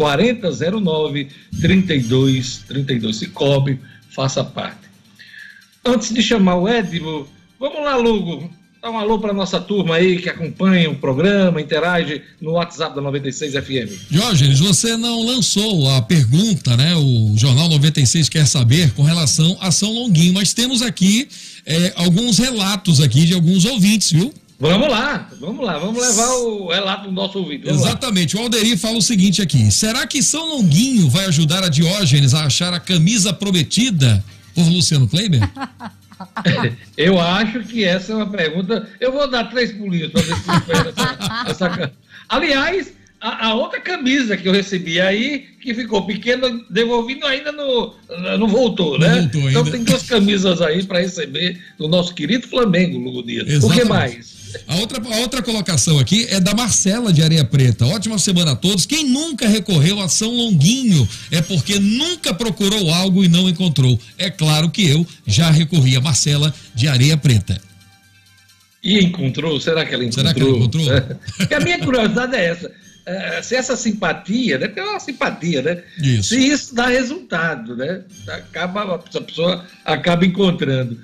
4009-3232. Cicobi, faça parte. Antes de chamar o Edmo, vamos lá, Lugo. Dá um alô para nossa turma aí que acompanha o programa, interage no WhatsApp da 96 FM. Jorge, você não lançou a pergunta, né? O Jornal 96 quer saber com relação a São Longuinho, mas temos aqui é, alguns relatos aqui de alguns ouvintes, viu? Vamos lá, vamos lá, vamos levar o relato do nosso ouvido. Exatamente, lá. o Alderi fala o seguinte aqui: será que São Longuinho vai ajudar a Diógenes a achar a camisa prometida por Luciano Kleiber? Eu acho que essa é uma pergunta. Eu vou dar três pulinhos para ver se essa, essa. Aliás, a, a outra camisa que eu recebi aí, que ficou pequena, devolvindo ainda no, não voltou, Não né? voltou então ainda. tem duas camisas aí para receber do nosso querido Flamengo, Lugo Dias. O que Exatamente. mais? A outra, a outra colocação aqui é da Marcela de Areia Preta. Ótima semana a todos. Quem nunca recorreu a São Longuinho é porque nunca procurou algo e não encontrou. É claro que eu já recorri a Marcela de Areia Preta. E encontrou? Será que ela encontrou? Será que ela encontrou? Porque a minha curiosidade é essa. Eh, se essa simpatia, né? Porque é uma simpatia, né? Isso. Se isso dá resultado, né? Acaba, a pessoa acaba encontrando.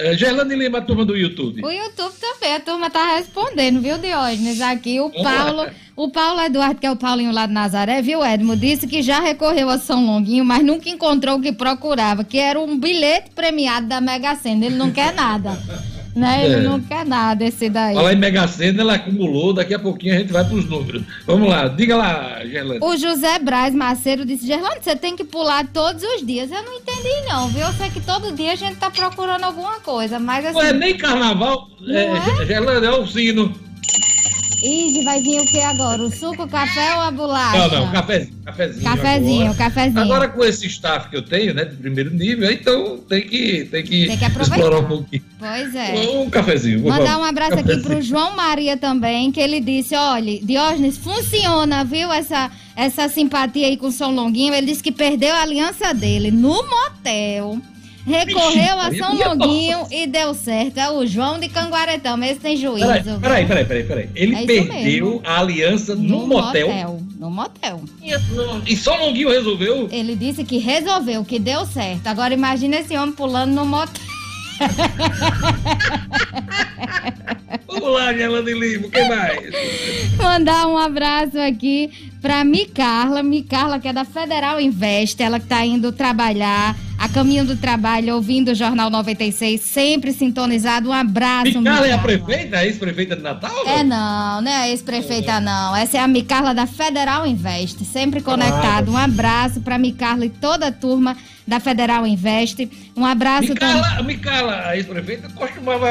Uh, Gerlane Lima, a turma do YouTube. O YouTube também, a turma tá respondendo, viu, Diógenes? Aqui o Vamos Paulo, lá. o Paulo Eduardo, que é o Paulinho lá de Nazaré, viu, Edmo? Disse que já recorreu a São Longuinho, mas nunca encontrou o que procurava, que era um bilhete premiado da Mega Sena. Ele não quer nada. Né? Ele É. não quer nada, esse daí. Falar em Mega Sena, ela acumulou, daqui a pouquinho a gente vai para os números. Vamos lá, diga lá, Gerlane. O José Braz Macedo disse, Gerlando, você tem que pular todos os dias. Eu não entendi, não, viu? Eu sei que todo dia a gente tá procurando alguma coisa, mas assim. Não é nem carnaval, é, Não Gerlane, é o sino. Ih, vai vir o que agora? O suco, o café ou a bolacha? Não, não, cafezinho. Cafezinho, Cafezinho, agora. cafezinho. Agora com esse staff que eu tenho, né, de primeiro nível, então tem que, tem que, Tem que aproveitar. explorar um pouquinho. Pois é. Um cafezinho. Mandar um abraço aqui Cafezinho. pro João Maria também, que ele disse, olha, Diógenes, funciona, viu, essa, essa simpatia aí com o São Longuinho. Ele disse que perdeu a aliança dele no motel. Recorreu a São Longuinho e deu certo. É o João de Canguaretão, esse tem juízo. Peraí, peraí, peraí, peraí, peraí. Ele É perdeu mesmo. a aliança no, motel. No motel. E só Longuinho resolveu. Ele disse que resolveu, que deu certo. Agora imagina esse homem pulando no motel. Vamos lá, Gerlane Lima, quem mais? Mandar um abraço aqui pra Micarla, Micarla que é da Federal Invest, ela que tá indo trabalhar, a caminho do trabalho, ouvindo o Jornal 96, sempre sintonizado. Um abraço, Micarla é a Micarla. prefeita, a ex-prefeita de Natal? É não, né? A ex-prefeita não. Essa é a Micarla da Federal Invest, sempre conectado. Um abraço pra Micarla e toda a turma da Federal Invest. Um abraço também. Micarla, Micarla, a ex-prefeita, costumava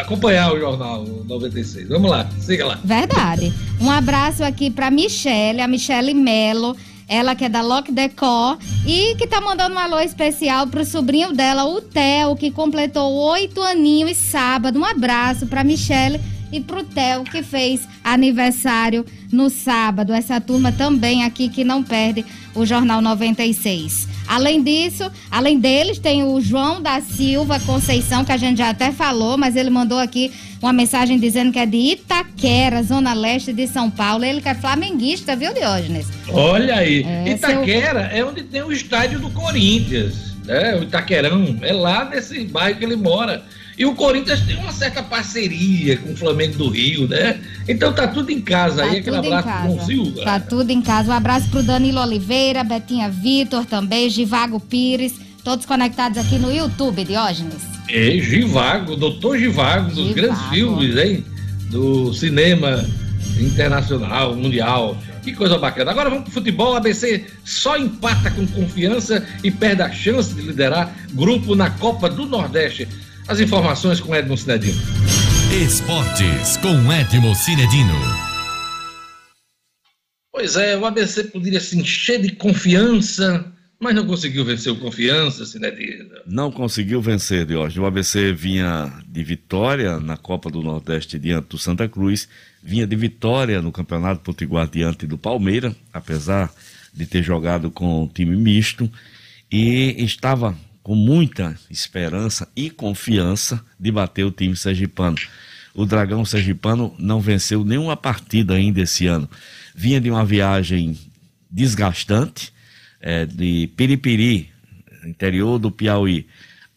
acompanhar o jornal 96. Vamos lá, siga lá. Verdade. Um abraço aqui pra Michele, a Michele Melo. Ela que é da Lock Decor e que tá mandando um alô especial pro sobrinho dela, o Theo, que completou oito aninhos sábado. Um abraço pra Michele e pro Theo, que fez aniversário no sábado. Essa turma também aqui que não perde o Jornal 96. Além disso, além deles, tem o João da Silva Conceição, que a gente já até falou, mas ele mandou aqui uma mensagem dizendo que é de Itaquera, Zona Leste de São Paulo. Ele que é flamenguista, viu, Diógenes? Olha aí, É, Itaquera é onde tem o estádio do Corinthians, né? O Itaquerão, é lá nesse bairro que ele mora. E o Corinthians tem uma certa parceria com o Flamengo do Rio, né? Então tá tudo em casa aí, aquele abraço casa. Silva. Tá tudo em casa. Um abraço pro Danilo Oliveira, Betinha Vitor também, Givago Pires, todos conectados aqui no YouTube, Diógenes. É, Givago, doutor Givago, dos grandes filmes, hein? Do cinema internacional, mundial. Que coisa bacana. Agora vamos pro futebol. A ABC só empata com confiança e perde a chance de liderar grupo na Copa do Nordeste. As informações com Edmo Cinedino. Esportes com Edmo Cinedino. Pois é, o ABC poderia se encher de confiança, mas não conseguiu vencer o confiança, Cinedino. Não conseguiu vencer, Diógenes. O ABC vinha de vitória na Copa do Nordeste diante do Santa Cruz, vinha de vitória no Campeonato Potiguar diante do Palmeira, apesar de ter jogado com um time misto, e estava com muita esperança e confiança de bater o time sergipano. O Dragão Sergipano não venceu nenhuma partida ainda esse ano. Vinha de uma viagem desgastante, é, de Piripiri, interior do Piauí,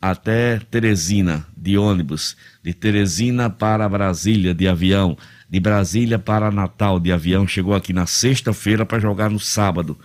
até Teresina, de ônibus, de Teresina para Brasília, de avião, de Brasília para Natal, de avião, chegou aqui na sexta-feira para jogar no sábado.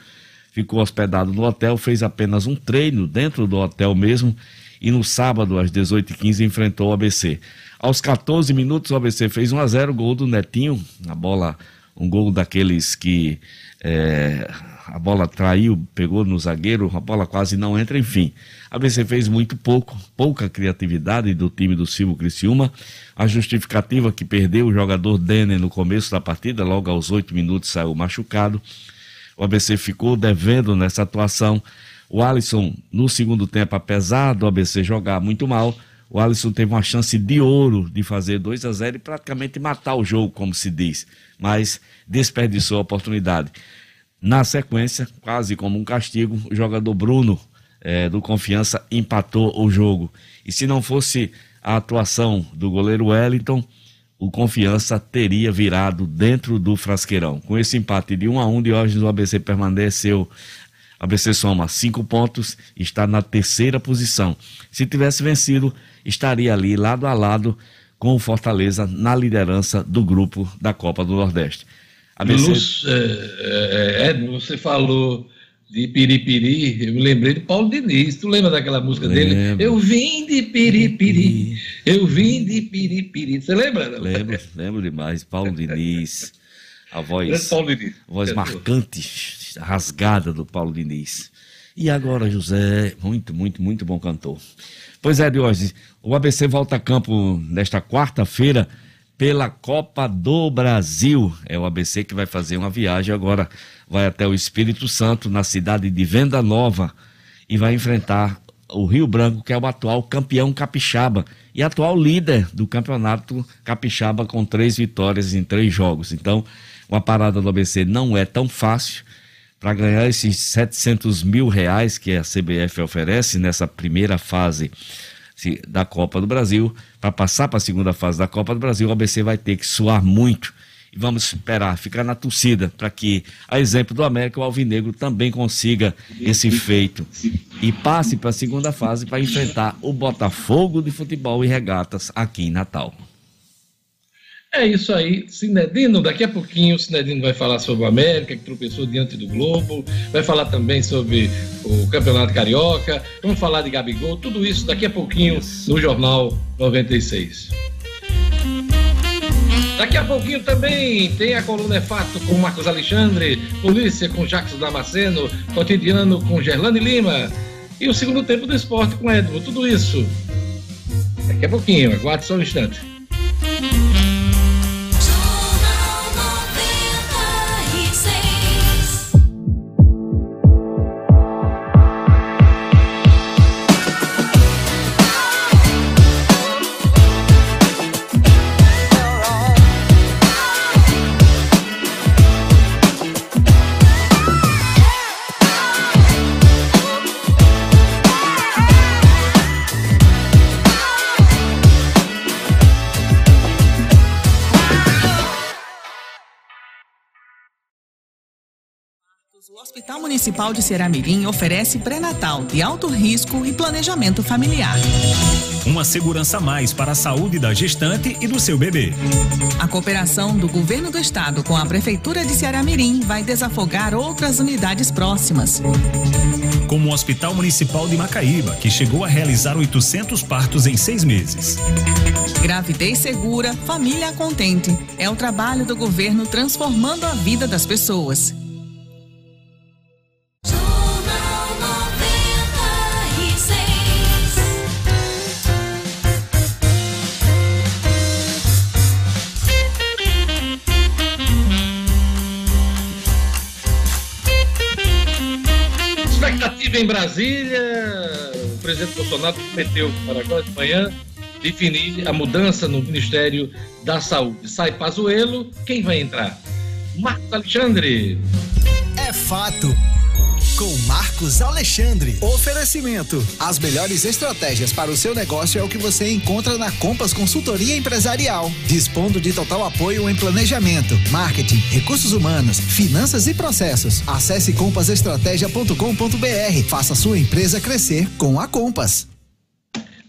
Ficou hospedado no hotel, fez apenas um treino dentro do hotel mesmo e no sábado, às 18h15, enfrentou o ABC. Aos 14 minutos, o ABC fez 1 a 0 gol do Netinho, a bola, um gol daqueles que é, a bola traiu, pegou no zagueiro, a bola quase não entra, enfim. A ABC fez muito pouco, pouca criatividade do time do Silvio Criciúma. A justificativa que perdeu o jogador Denner no começo da partida, logo aos oito minutos saiu machucado. O ABC ficou devendo nessa atuação. O Alisson, no segundo tempo, apesar do ABC jogar muito mal, o Alisson teve uma chance de ouro de fazer 2 a 0 e praticamente matar o jogo, como se diz, mas desperdiçou a oportunidade. Na sequência, quase como um castigo, o jogador Bruno eh, do Confiança empatou o jogo. E se não fosse a atuação do goleiro Wellington, o Confiança teria virado dentro do frasqueirão. Com esse empate de 1 a 1 de hoje, o ABC permaneceu ABC soma cinco pontos, está na terceira posição. Se tivesse vencido, estaria ali lado a lado com o Fortaleza na liderança do grupo da Copa do Nordeste. ABC... Luz, é, é, você falou de Piripiri, eu me lembrei de Paulo Diniz. Tu lembra daquela música Lembro. dele? Eu vim de Piripiri, eu vim de Piripiri. Você lembra? Lembro, lembro demais. Paulo Diniz, a voz, Paulo Diniz. voz Cantor. marcante, rasgada do Paulo Diniz. E agora, José, muito, muito, muito bom cantor. Pois é, Diógenes, o ABC volta a campo nesta quarta-feira pela Copa do Brasil. É o ABC que vai fazer uma viagem agora, vai até o Espírito Santo, na cidade de Venda Nova, e vai enfrentar o Rio Branco, que é o atual campeão capixaba e atual líder do campeonato capixaba com três vitórias em três jogos. Então, uma parada do ABC não é tão fácil para ganhar esses 700 mil reais que a CBF oferece nessa primeira fase se- da Copa do Brasil, para passar para a segunda fase da Copa do Brasil, o ABC vai ter que suar muito. Vamos esperar, ficar na torcida, para que, a exemplo do América, o Alvinegro também consiga esse feito e passe para a segunda fase para enfrentar o Botafogo de futebol e regatas aqui em Natal. É isso aí, Cinedino. Daqui a pouquinho o Cinedino vai falar sobre o América, que tropeçou diante do Globo, vai falar também sobre o Campeonato Carioca, vamos falar de Gabigol, tudo isso daqui a pouquinho no Jornal 96. Daqui a pouquinho também tem a coluna É Fato com Marcos Alexandre, Polícia com Jacques Damasceno, Cotidiano com Gerlane Lima e o segundo tempo do esporte com Edmo. Tudo isso daqui a pouquinho, aguarde só um instante. Municipal de Ceramirim oferece pré-natal de alto risco e planejamento familiar. Uma segurança a mais para a saúde da gestante e do seu bebê. A cooperação do Governo do Estado com a Prefeitura de Ceramirim vai desafogar outras unidades próximas. Como o Hospital Municipal de Macaíba, que chegou a realizar 800 partos em seis meses. Gravidez segura, família contente. É o trabalho do governo transformando a vida das pessoas. Em Brasília. O presidente Bolsonaro prometeu para agora de manhã definir a mudança no Ministério da Saúde. Sai Pazuello, quem vai entrar? Marcos Alexandre. É fato. Com Marcos Alexandre. Oferecimento. As melhores estratégias para o seu negócio é o que você encontra na Compass Consultoria Empresarial. Dispondo de total apoio em planejamento, marketing, recursos humanos, finanças e processos. Acesse compassestratégia.com.br. Faça sua empresa crescer com a Compass.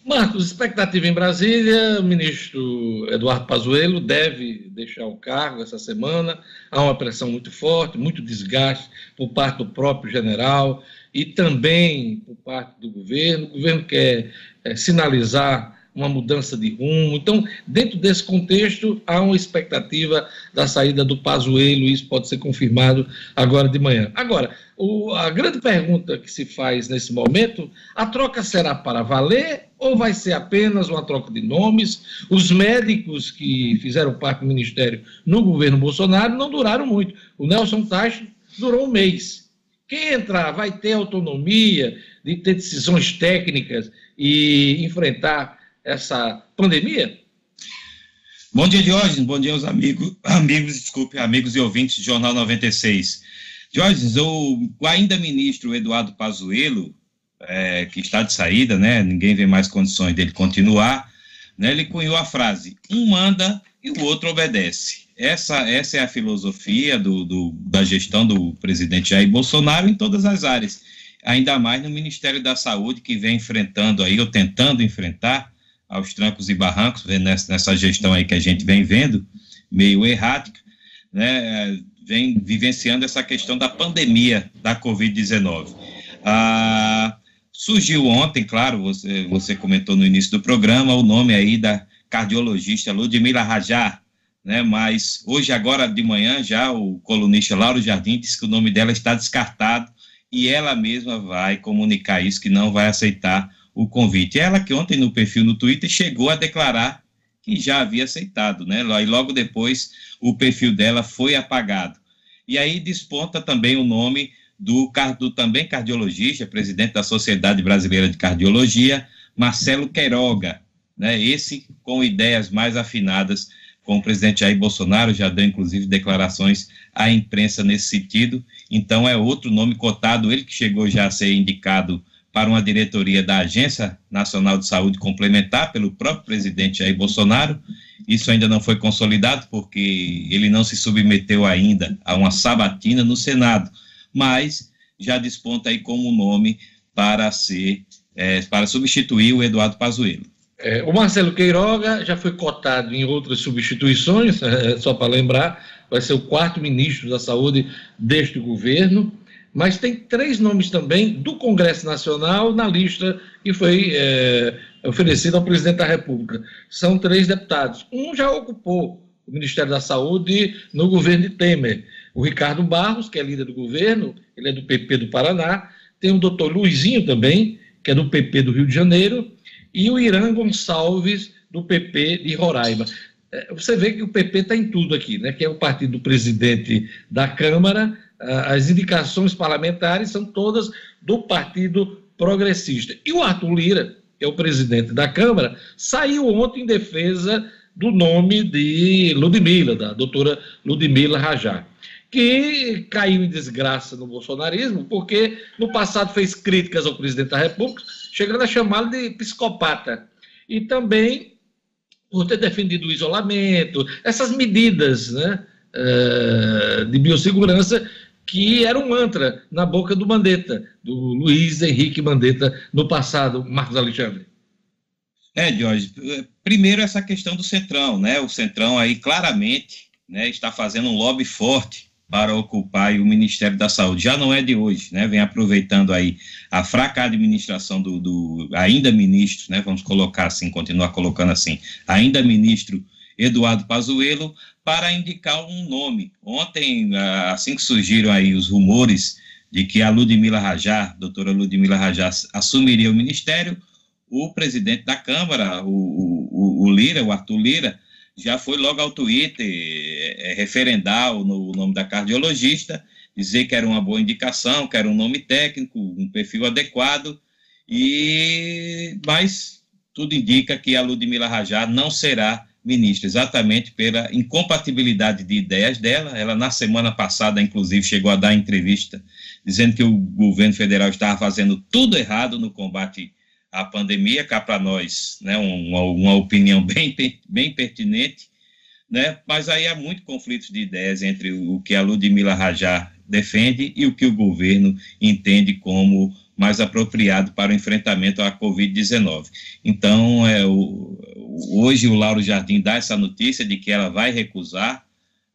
Marcos, expectativa em Brasília. O ministro Eduardo Pazuello deve deixar o cargo essa semana. Há uma pressão muito forte, muito desgaste por parte do próprio general e também por parte do governo. O governo quer eh, sinalizar uma mudança de rumo. Então, dentro desse contexto, há uma expectativa da saída do Pazuello, e isso pode ser confirmado agora de manhã. Agora, o- a grande pergunta que se faz nesse momento, a troca será para valer ou vai ser apenas uma troca de nomes? Os médicos que fizeram parte do ministério no governo Bolsonaro não duraram muito. O Nelson Tacho durou um mês. Quem entrar vai ter autonomia de ter decisões técnicas e enfrentar essa pandemia? Bom dia, Diógenes. Bom dia aos amigos, amigos, desculpe, amigos e ouvintes do Jornal 96. Diógenes, o, ainda ministro Eduardo Pazuello, é, que está de saída, né? Ninguém vê mais condições dele continuar, né? Ele cunhou a frase: um manda e o outro obedece. Essa, essa é a filosofia do, do, da gestão do presidente Jair Bolsonaro em todas as áreas, ainda mais no Ministério da Saúde, que vem enfrentando aí, ou tentando enfrentar, aos trancos e barrancos, nessa, nessa gestão aí que a gente vem vendo, meio errática, né, vem vivenciando essa questão da pandemia da Covid-19. Ah, surgiu ontem, claro, você, você comentou no início do programa, o nome aí da cardiologista Ludmila Rajar, né, mas hoje, agora de manhã, já o colunista Lauro Jardim disse que o nome dela está descartado e ela mesma vai comunicar isso, que não vai aceitar o convite. Ela que ontem no perfil no Twitter chegou a declarar que já havia aceitado, né? E logo depois o perfil dela foi apagado. E aí desponta também o nome do, do também cardiologista, presidente da Sociedade Brasileira de Cardiologia, Marcelo Queiroga, né? Esse com ideias mais afinadas com o presidente Jair Bolsonaro, já deu inclusive declarações à imprensa nesse sentido. Então é outro nome cotado, ele que chegou já a ser indicado para uma diretoria da Agência Nacional de Saúde complementar pelo próprio presidente Jair Bolsonaro. Isso ainda não foi consolidado porque ele não se submeteu ainda a uma sabatina no Senado, mas já desponta aí como nome para ser eh, para substituir o Eduardo Pazuello. É, o Marcelo Queiroga já foi cotado em outras substituições, é, só para lembrar, vai ser o quarto ministro da Saúde deste governo, mas tem três nomes também do Congresso Nacional na lista que foi é, oferecida ao presidente da República. São três deputados. Um já ocupou o Ministério da Saúde no governo de Temer. O Ricardo Barros, que é líder do governo, ele é do PP do Paraná. Tem o doutor Luizinho também, que é do PP do Rio de Janeiro e o Irã Gonçalves, do PP de Roraima. É, Você vê que o PP está em tudo aqui, né? que é o partido do presidente da Câmara, as indicações parlamentares são todas do Partido Progressista. E o Arthur Lira, que é o presidente da Câmara, saiu ontem em defesa do nome de Ludmilla, da doutora Ludmilla Rajar, que caiu em desgraça no bolsonarismo, porque no passado fez críticas ao presidente da República, chegando a chamá-lo de psicopata. E também por ter defendido o isolamento, essas medidas né, eh, de biossegurança que era um mantra na boca do Mandetta, do Luiz Henrique Mandetta, no passado, Marcos Alexandre. É, Jorge, primeiro essa questão do Centrão, né? O Centrão aí claramente né, está fazendo um lobby forte para ocupar o Ministério da Saúde. Já não é de hoje, né? Vem aproveitando aí a fraca administração do, do ainda ministro, né? Vamos colocar assim, continuar colocando assim, ainda ministro Eduardo Pazuello para indicar um nome. Ontem, ah, assim que surgiram aí os rumores de que a Ludmila Rajar, doutora Ludmila Rajar, assumiria o ministério, o presidente da Câmara, o, o, o Lira, o Arthur Lira, já foi logo ao Twitter é, referendar o, no- o nome da cardiologista, dizer que era uma boa indicação, que era um nome técnico, um perfil adequado, e mas tudo indica que a Ludmila Rajar não será ministra, exatamente pela incompatibilidade de ideias dela. Ela, na semana passada, inclusive, chegou a dar entrevista dizendo que o governo federal estava fazendo tudo errado no combate à pandemia, cá para nós, né, uma, uma opinião bem, bem pertinente, né, mas aí há muito conflitos de ideias entre o que a Ludmila Rajar defende e o que o governo entende como mais apropriado para o enfrentamento à Covid-19. Então, é, o, hoje o Lauro Jardim dá essa notícia de que ela vai recusar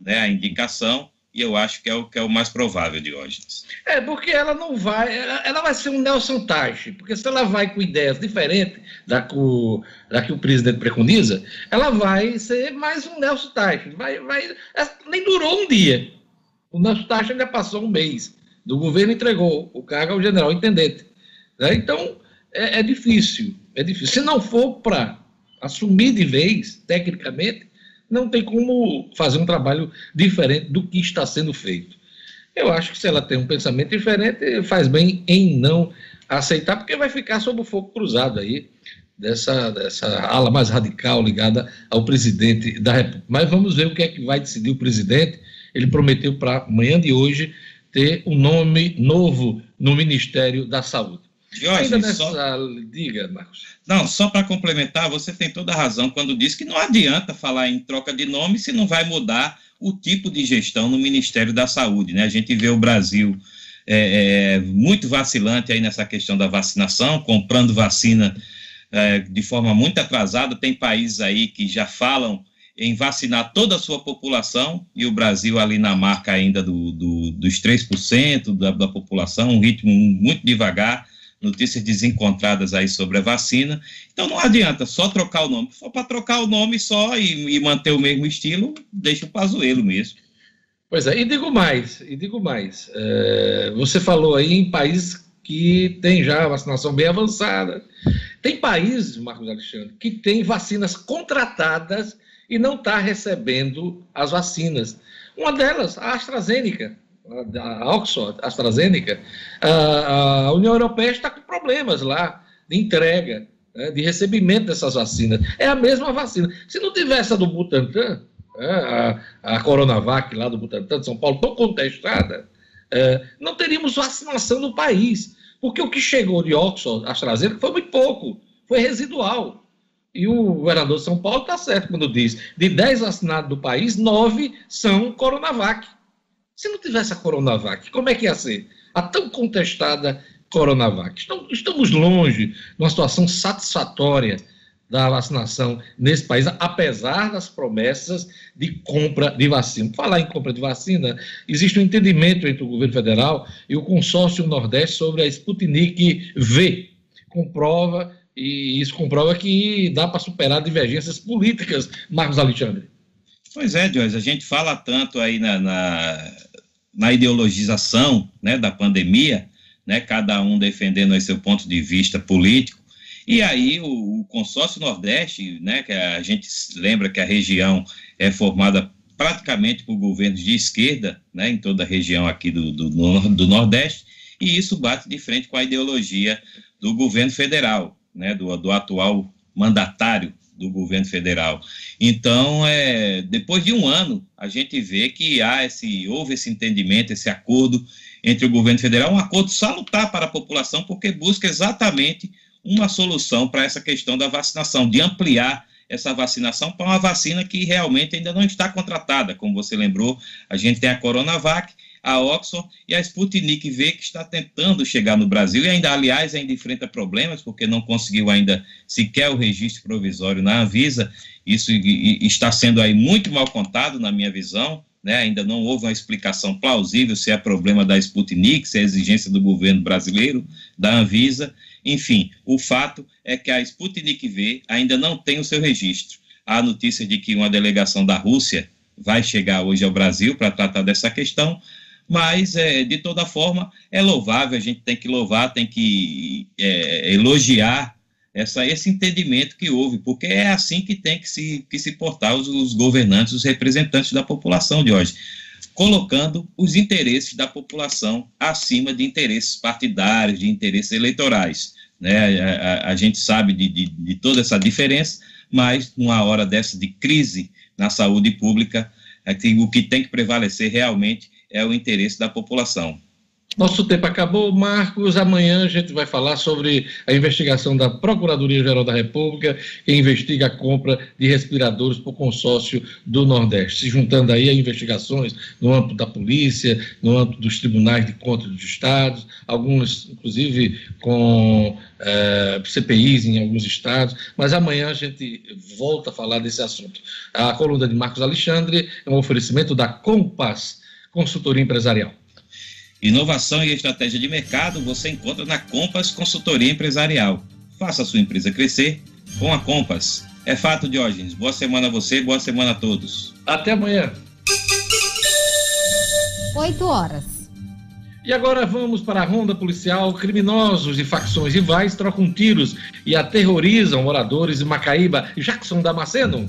né, a indicação, e eu acho que é o que é o mais provável, Diógenes. É, porque ela não vai. Ela, vai ser um Nelson Teich, porque se ela vai com ideias diferentes da que o, da que o presidente preconiza, ela vai ser mais um Nelson Teich. Vai, vai, é, nem durou um dia. O Nelson Teich ainda passou um mês. Do governo entregou o cargo ao general intendente. né? Então, é, é difícil. É difícil. Se não for para assumir de vez, tecnicamente, não tem como fazer um trabalho diferente do que está sendo feito. Eu acho que se ela tem um pensamento diferente, faz bem em não aceitar, porque vai ficar sob o fogo cruzado aí dessa, dessa ala mais radical ligada ao presidente da República. Mas vamos ver o que é que vai decidir o presidente. Ele prometeu para amanhã de hoje ter um nome novo no Ministério da Saúde. Ainda nessa... só- Diga, Marcos. Não, só para complementar, você tem toda a razão quando diz que não adianta falar em troca de nome se não vai mudar o tipo de gestão no Ministério da Saúde. Né? A gente vê o Brasil é, é, muito vacilante aí nessa questão da vacinação, comprando vacina é, de forma muito atrasada. Tem países aí que já falam em vacinar toda a sua população, e o Brasil ali na marca ainda do, do, dos 3% da, da população, um ritmo muito devagar notícias desencontradas aí sobre a vacina. Então não adianta só trocar o nome. For para trocar o nome só e, e manter o mesmo estilo, deixa o Pazuello mesmo. Pois é, e digo mais, e digo mais. é, você falou aí em países que tem já vacinação bem avançada. Tem países, Marcos Alexandre, que tem vacinas contratadas e não está recebendo as vacinas. Uma delas, a AstraZeneca, a a Oxford, AstraZeneca, a, a União Europeia está com problemas lá de entrega, né, de recebimento dessas vacinas. É a mesma vacina. Se não tivesse a do Butantan, né, a, a Coronavac lá do Butantan de São Paulo, tão contestada, é, não teríamos vacinação no país. Porque o que chegou de Oxford, AstraZeneca, foi muito pouco, foi residual. E o governador de São Paulo está certo quando diz: de 10 vacinados do país, 9 são Coronavac. Se não tivesse a Coronavac, como é que ia ser? A tão contestada Coronavac. Estamos, longe de uma situação satisfatória da vacinação nesse país, apesar das promessas de compra de vacina. Falar em compra de vacina, existe um entendimento entre o governo federal e o consórcio Nordeste sobre a Sputnik V. Comprova, e isso comprova que dá para superar divergências políticas, Marcos Alexandre. Pois é, Joyce, a gente fala tanto aí na, na, na ideologização né, da pandemia, né, cada um defendendo seu ponto de vista político, e aí o, o consórcio Nordeste, né, que a gente lembra que a região é formada praticamente por governos de esquerda, né, em toda a região aqui do, do, do Nordeste, e isso bate de frente com a ideologia do governo federal, né, do, do atual mandatário do governo federal. Então, é, depois de um ano, a gente vê que há esse, houve esse entendimento, esse acordo entre o governo federal, um acordo salutar para a população, porque busca exatamente uma solução para essa questão da vacinação, de ampliar essa vacinação para uma vacina que realmente ainda não está contratada. Como você lembrou, a gente tem a Coronavac, a Oxford e a Sputnik V, que está tentando chegar no Brasil, e ainda, aliás, ainda enfrenta problemas, porque não conseguiu ainda sequer o registro provisório na Anvisa. Isso está sendo aí muito mal contado, na minha visão. Né? Ainda não houve uma explicação plausível se é problema da Sputnik, se é exigência do governo brasileiro, da Anvisa. Enfim, o fato é que a Sputnik V ainda não tem o seu registro. Há notícia de que uma delegação da Rússia vai chegar hoje ao Brasil para tratar dessa questão, mas, é, de toda forma, é louvável, a gente tem que louvar, tem que é, elogiar essa, esse entendimento que houve, porque é assim que tem que se, que se portar os, os governantes, os representantes da população de hoje, colocando os interesses da população acima de interesses partidários, de interesses eleitorais. Né? A, a- a gente sabe de, de, de toda essa diferença, mas numa hora dessa de crise na saúde pública, é que o que tem que prevalecer realmente é o interesse da população. Nosso tempo acabou, Marcos. Amanhã a gente vai falar sobre a investigação da Procuradoria-Geral da República, que investiga a compra de respiradores por consórcio do Nordeste, se juntando aí a investigações no âmbito da polícia, no âmbito dos tribunais de contas dos estados, alguns, inclusive, com eh, CPIs em alguns estados. Mas amanhã a gente volta a falar desse assunto. A coluna de Marcos Alexandre é um oferecimento da Compass Consultoria Empresarial. Inovação e estratégia de mercado você encontra na Compass Consultoria Empresarial. Faça a sua empresa crescer com a Compass. É fato, Diógenes. Boa semana a você, boa semana a todos. Até amanhã. 8 horas. E agora vamos para a ronda policial. Criminosos de facções rivais trocam tiros e aterrorizam moradores de Macaíba. Jackson Damasceno.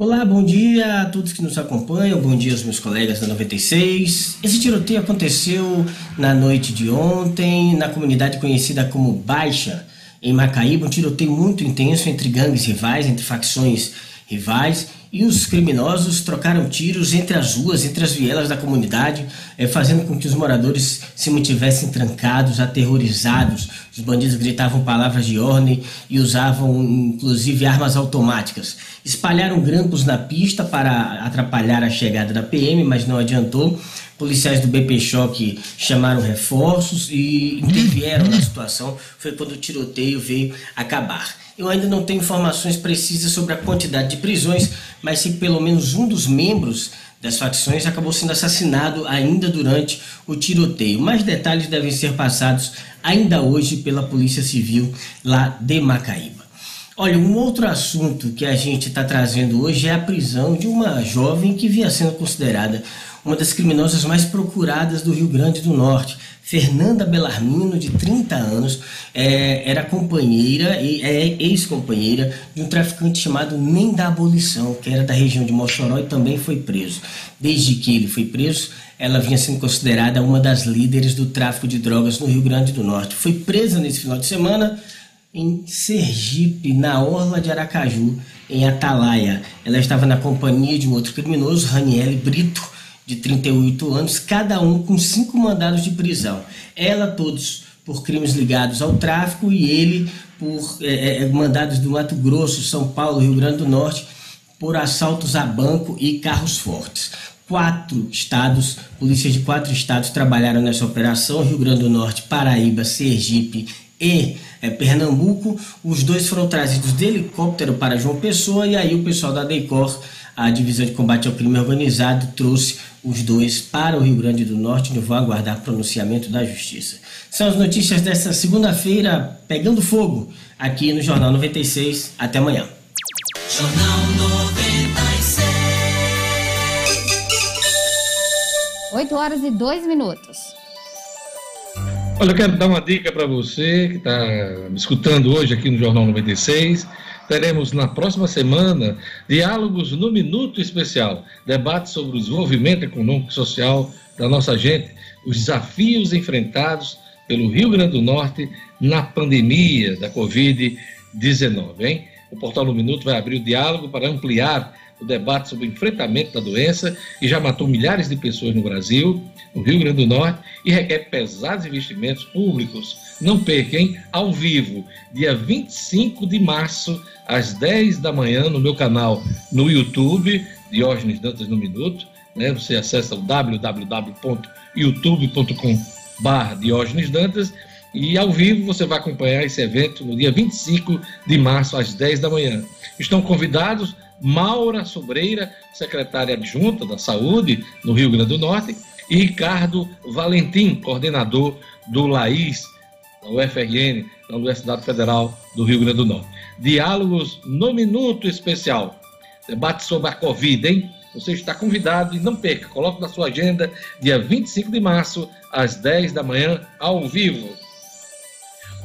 Olá, bom dia a todos que nos acompanham, bom dia aos meus colegas da 96. Esse tiroteio aconteceu na noite de ontem, na comunidade conhecida como Baixa, em Macaíba, um tiroteio muito intenso entre gangues rivais, entre facções rivais, e os criminosos trocaram tiros entre as ruas, entre as vielas da comunidade, eh, fazendo com que os moradores se mantivessem trancados, aterrorizados. Os bandidos gritavam palavras de ordem e usavam inclusive armas automáticas. Espalharam grampos na pista para atrapalhar a chegada da PM, mas não adiantou. Policiais do BP Choque chamaram reforços e intervieram na situação. Foi quando o tiroteio veio acabar. Eu ainda não tenho informações precisas sobre a quantidade de prisões, mas se pelo menos um dos membros das facções acabou sendo assassinado ainda durante o tiroteio. Mais detalhes devem ser passados ainda hoje pela Polícia Civil lá de Macaíba. Olha, um outro assunto que a gente está trazendo hoje é a prisão de uma jovem que vinha sendo considerada uma das criminosas mais procuradas do Rio Grande do Norte. Fernanda Belarmino, de 30 anos, é, era companheira e é ex-companheira de um traficante chamado Nem da Abolição, que era da região de Mossoró e também foi preso. Desde que ele foi preso, ela vinha sendo considerada uma das líderes do tráfico de drogas no Rio Grande do Norte. Foi presa nesse final de semana em Sergipe, na orla de Aracaju, em Atalaia. Ela estava na companhia de um outro criminoso, Raniele Brito, de 38 anos, cada um com cinco mandados de prisão. Ela, todos por crimes ligados ao tráfico, e ele por é, é, mandados do Mato Grosso, São Paulo, Rio Grande do Norte, por assaltos a banco e carros fortes. Quatro estados, polícias de quatro estados trabalharam nessa operação: Rio Grande do Norte, Paraíba, Sergipe e é, Pernambuco. Os dois foram trazidos de helicóptero para João Pessoa e aí o pessoal da DECOR, a Divisão de Combate ao Crime Organizado, trouxe os dois para o Rio Grande do Norte e vão aguardar pronunciamento da Justiça. São as notícias desta segunda-feira, pegando fogo, aqui no Jornal 96. Até amanhã. Jornal 96. 8 horas e 2 minutos. Olha, eu quero dar uma dica para você que está me escutando hoje aqui no Jornal 96. Teremos na próxima semana diálogos no Minuto Especial, debate sobre o desenvolvimento econômico e social da nossa gente, os desafios enfrentados pelo Rio Grande do Norte na pandemia da Covid-19, hein? O Portal no Minuto vai abrir o diálogo para ampliar o debate sobre o enfrentamento da doença, que já matou milhares de pessoas no Brasil, no Rio Grande do Norte, e requer pesados investimentos públicos. Não percam, ao vivo, dia 25 de março, às 10 da manhã, no meu canal no YouTube, Diógenes Dantas no Minuto. Né? Você acessa o www.youtube.com.br Diógenes Dantas e ao vivo você vai acompanhar esse evento no dia 25 de março, às 10 da manhã. Estão convidados Maura Sobreira, secretária adjunta da Saúde no Rio Grande do Norte, e Ricardo Valentim, coordenador do LAIS, da UFRN, da Universidade Federal do Rio Grande do Norte. Diálogos no Minuto Especial. Debate sobre a Covid, hein? Você está convidado e não perca, coloque na sua agenda, dia 25 de março, às 10 da manhã, ao vivo.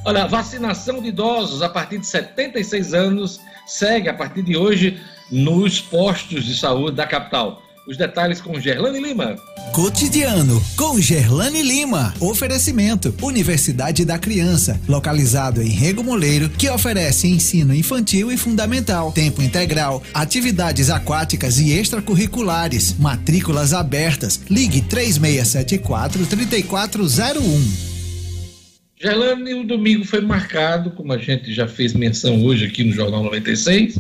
Olha, vacinação de idosos a partir de 76 anos segue a partir de hoje nos postos de saúde da capital. Os detalhes com Gerlane Lima. Cotidiano com Gerlane Lima. Oferecimento: Universidade da Criança, localizado em Rego Moleiro, que oferece ensino infantil e fundamental, tempo integral, atividades aquáticas e extracurriculares, matrículas abertas. Ligue 3674 3401. Gerlane, o domingo foi marcado, como a gente já fez menção hoje aqui no Jornal 96,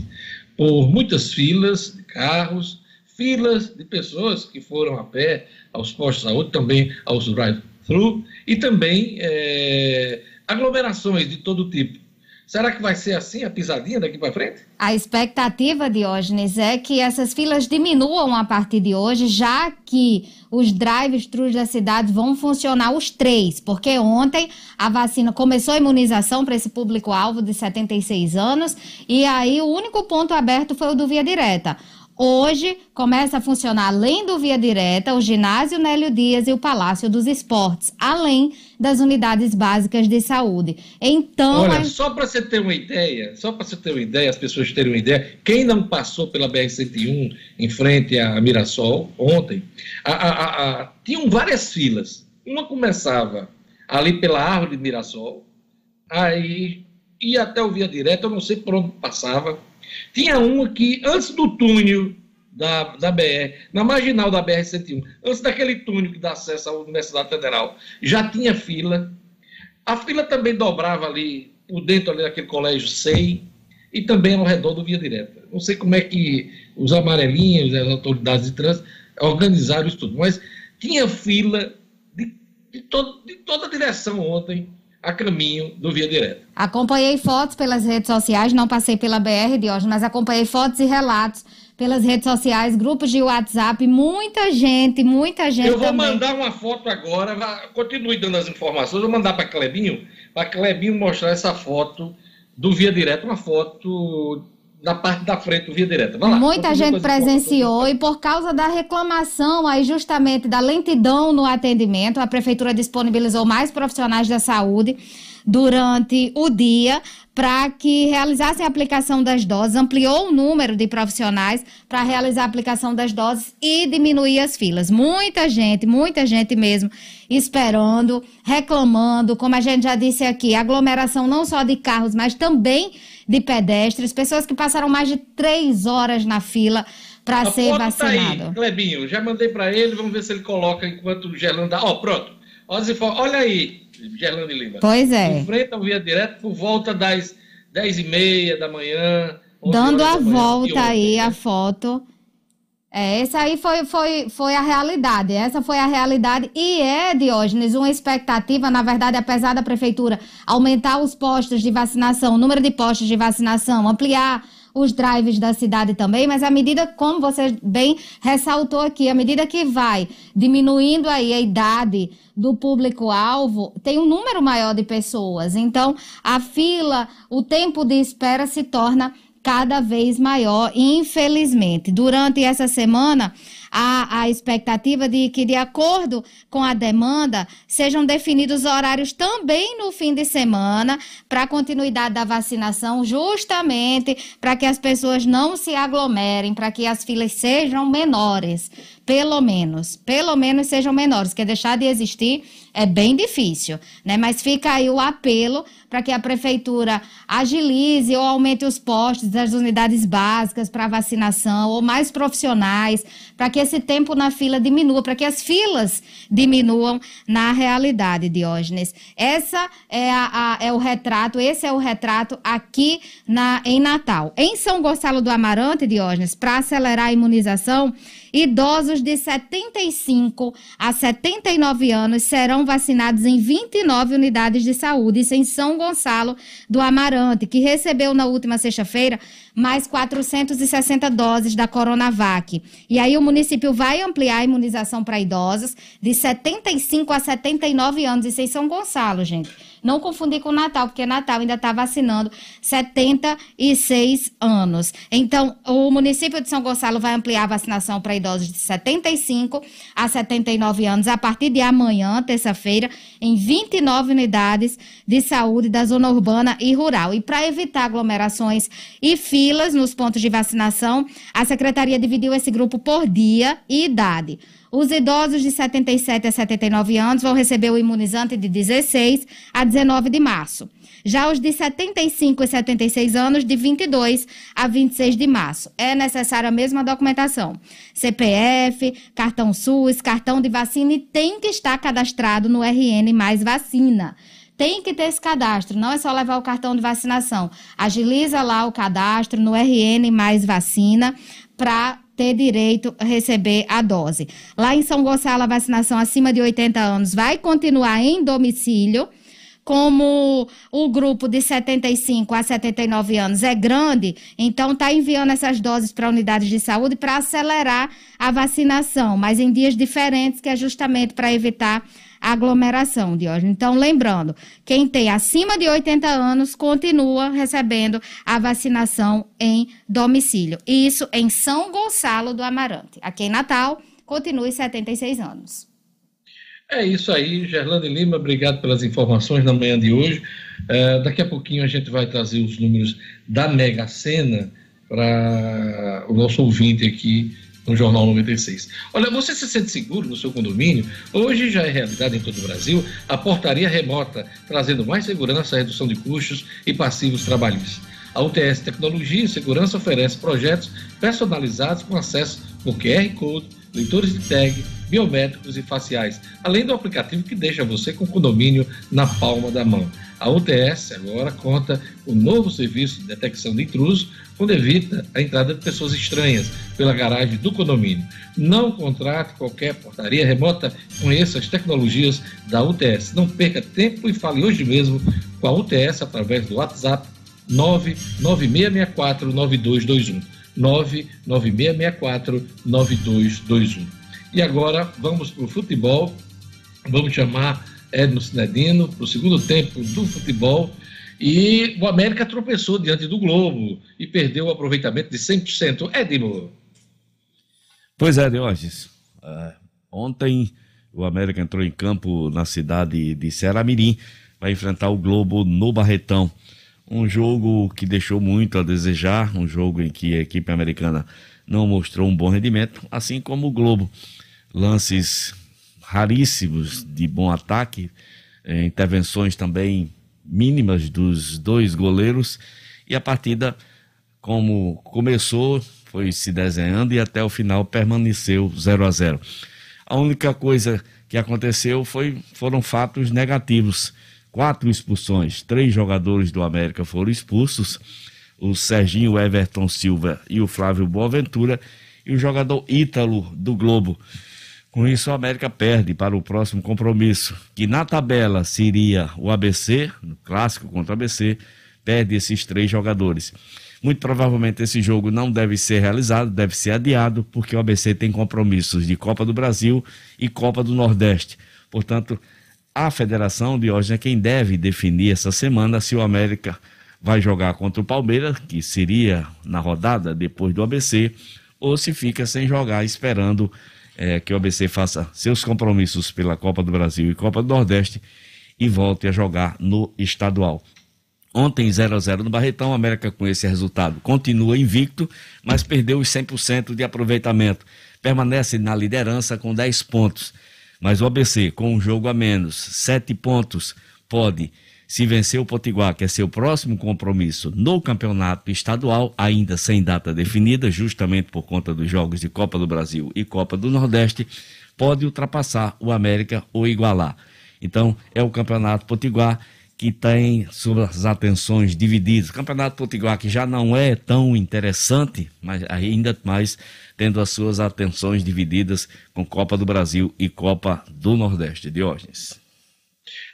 por muitas filas de carros, filas de pessoas que foram a pé aos postos de saúde, também aos drive-thru, e também é, aglomerações de todo tipo. Será que vai ser assim a pisadinha daqui para frente? A expectativa, Diógenes, é que essas filas diminuam a partir de hoje, já que os drive-thrus da cidade vão funcionar os três, porque ontem a vacina começou a imunização para esse público-alvo de 76 anos, e aí o único ponto aberto foi o do Via Direta. Hoje começa a funcionar, além do Via Direta, o ginásio Nélio Dias e o Palácio dos Esportes, além das unidades básicas de saúde. Então. Olha, a... só para você ter uma ideia, só para você ter uma ideia, as pessoas terem uma ideia, quem não passou pela BR-101 em frente a Mirassol ontem, a, a, a, tinham várias filas. Uma começava ali pela árvore de Mirassol, aí ia até o Via Direta, eu não sei por onde passava tinha uma que, antes do túnel da, da BR, na marginal da BR-101, antes daquele túnel que dá acesso à Universidade Federal, já tinha fila. A fila também dobrava ali, por dentro ali daquele colégio SEI, e também ao redor do Via Direta. Não sei como é que os amarelinhos, as autoridades de trânsito, organizaram isso tudo, mas tinha fila de, de, todo, de toda direção ontem a caminho do Via Direta. Acompanhei fotos pelas redes sociais, não passei pela BR de hoje, mas acompanhei fotos e relatos pelas redes sociais, grupos de WhatsApp, muita gente, muita gente. Eu vou também. mandar uma foto agora, continue dando as informações, vou mandar para Clebinho, para Clebinho mostrar essa foto do Via Direta, uma foto na parte da frente do Via Direta. Lá, Muita gente presenciou e por causa da reclamação aí justamente da lentidão no atendimento, a prefeitura disponibilizou mais profissionais da saúde durante o dia para que realizassem a aplicação das doses, ampliou o número de profissionais para realizar a aplicação das doses e diminuir as filas. Muita gente, muita gente mesmo esperando, reclamando, como a gente já disse aqui, aglomeração não só de carros, mas também de pedestres, pessoas que passaram mais de três horas na fila para ser vacinado. Tá aí, Clebinho, já mandei para ele, vamos ver se ele coloca enquanto o Gerlando dá. Ó, pronto. As info- Olha aí, Gerlando Lima. Pois é. Enfrenta o Via Direto por volta das 10 e meia da manhã. 11 Dando a volta aí a foto. É, essa aí foi, foi, foi a realidade. Essa foi a realidade. E é, Diógenes, uma expectativa, na verdade, apesar da prefeitura aumentar os postos de vacinação, o número de postos de vacinação, ampliar os drives da cidade também, mas à medida, como você bem ressaltou aqui, à medida que vai diminuindo aí a idade do público-alvo, tem um número maior de pessoas. Então, a fila, o tempo de espera se torna cada vez maior, infelizmente. Durante essa semana, há a expectativa de que, de acordo com a demanda, sejam definidos horários também no fim de semana para a continuidade da vacinação, justamente para que as pessoas não se aglomerem, para que as filas sejam menores. Pelo menos, pelo menos sejam menores, porque deixar de existir é bem difícil, né? Mas fica aí o apelo para que a prefeitura agilize ou aumente os postos das unidades básicas para vacinação ou mais profissionais, para que esse tempo na fila diminua, para que as filas diminuam na realidade, Diógenes. Essa é, a, a- é o retrato, esse é o retrato aqui na, em Natal. Em São Gonçalo do Amarante, Diógenes, para acelerar a imunização, idosos de 75 a 79 anos serão vacinados em 29 unidades de saúde, isso em São Gonçalo do Amarante, que recebeu na última sexta-feira mais 460 doses da Coronavac. E aí o município vai ampliar a imunização para idosos de 75 a 79 anos, isso em São Gonçalo, gente. Não confundir com Natal, porque Natal ainda está vacinando 76 anos. Então, o município de São Gonçalo vai ampliar a vacinação para idosos de 75 a 79 anos a partir de amanhã, terça-feira, em 29 unidades de saúde da zona urbana e rural. E para evitar aglomerações e filas nos pontos de vacinação, a secretaria dividiu esse grupo por dia e idade. Os idosos de 77 a 79 anos vão receber o imunizante de 16 a 19 de março. Já os de 75 e 76 anos, de 22 a 26 de março. É necessária a mesma documentação: CPF, cartão SUS, cartão de vacina e tem que estar cadastrado no RN Mais Vacina. Tem que ter esse cadastro, não é só levar o cartão de vacinação. Agiliza lá o cadastro no RN Mais Vacina para ter direito a receber a dose. Lá em São Gonçalo, a vacinação acima de 80 anos vai continuar em domicílio. Como o grupo de 75 a 79 anos é grande, então está enviando essas doses para unidades de saúde para acelerar a vacinação, mas em dias diferentes, que é justamente para evitar aglomeração, Diógenes. Então, lembrando, quem tem acima de 80 anos continua recebendo a vacinação em domicílio. Isso em São Gonçalo do Amarante. Aqui em Natal, continue 76 anos. É isso aí, Gerlane Lima, obrigado pelas informações na manhã de hoje. Uh, daqui a pouquinho a gente vai trazer os números da Mega Sena para o nosso ouvinte aqui no Jornal 96. Olha, você se sente seguro no seu condomínio? Hoje já é realidade em todo o Brasil a portaria remota, trazendo mais segurança, redução de custos e passivos trabalhistas. A UTS Tecnologia e Segurança oferece projetos personalizados com acesso por QR Code, leitores de tag, biométricos e faciais, além do aplicativo que deixa você com o condomínio na palma da mão. A UTS agora conta com um novo serviço de detecção de intrusos, quando evita a entrada de pessoas estranhas pela garagem do condomínio. Não contrate qualquer portaria remota, conheça as tecnologias da UTS. Não perca tempo e fale hoje mesmo com a UTS através do WhatsApp 996649221. 996649221. E agora vamos para o futebol. Vamos chamar Edno Cinedino para o segundo tempo do futebol. E o América tropeçou diante do Globo e perdeu o aproveitamento de 100%. Edno. Pois é, Diógenes. Uh, ontem o América entrou em campo na cidade de Ceará-Mirim para enfrentar o Globo no Barretão. Um jogo que deixou muito a desejar, um jogo em que a equipe americana não mostrou um bom rendimento, assim como o Globo. Lances raríssimos de bom ataque, eh, intervenções também mínimas dos dois goleiros e a partida, como começou, foi se desenhando e até o final permaneceu 0 a 0. A única coisa que aconteceu foi, foram fatos negativos. Quatro expulsões, três jogadores do América foram expulsos, o Serginho Everton Silva e o Flávio Boaventura, e o jogador Ítalo do Globo. Com isso, o América perde para o próximo compromisso, que na tabela seria o ABC, no clássico contra o ABC, perde esses três jogadores. Muito provavelmente esse jogo não deve ser realizado, deve ser adiado, porque o ABC tem compromissos de Copa do Brasil e Copa do Nordeste. Portanto, a federação de hoje é quem deve definir essa semana se o América vai jogar contra o Palmeiras, que seria na rodada depois do ABC, ou se fica sem jogar esperando é, que o ABC faça seus compromissos pela Copa do Brasil e Copa do Nordeste e volte a jogar no estadual. Ontem 0 a 0 no Barretão, a América com esse resultado continua invicto, mas perdeu os 100% de aproveitamento. Permanece na liderança com 10 pontos. Mas o ABC, com um jogo a menos, 7 pontos, pode se vencer o Potiguar, que é seu próximo compromisso no campeonato estadual, ainda sem data definida, justamente por conta dos jogos de Copa do Brasil e Copa do Nordeste, pode ultrapassar o América ou igualar. Então, é o campeonato Potiguar que tem suas atenções divididas. O campeonato Potiguar que já não é tão interessante, mas ainda mais tendo as suas atenções divididas com Copa do Brasil e Copa do Nordeste. Diógenes.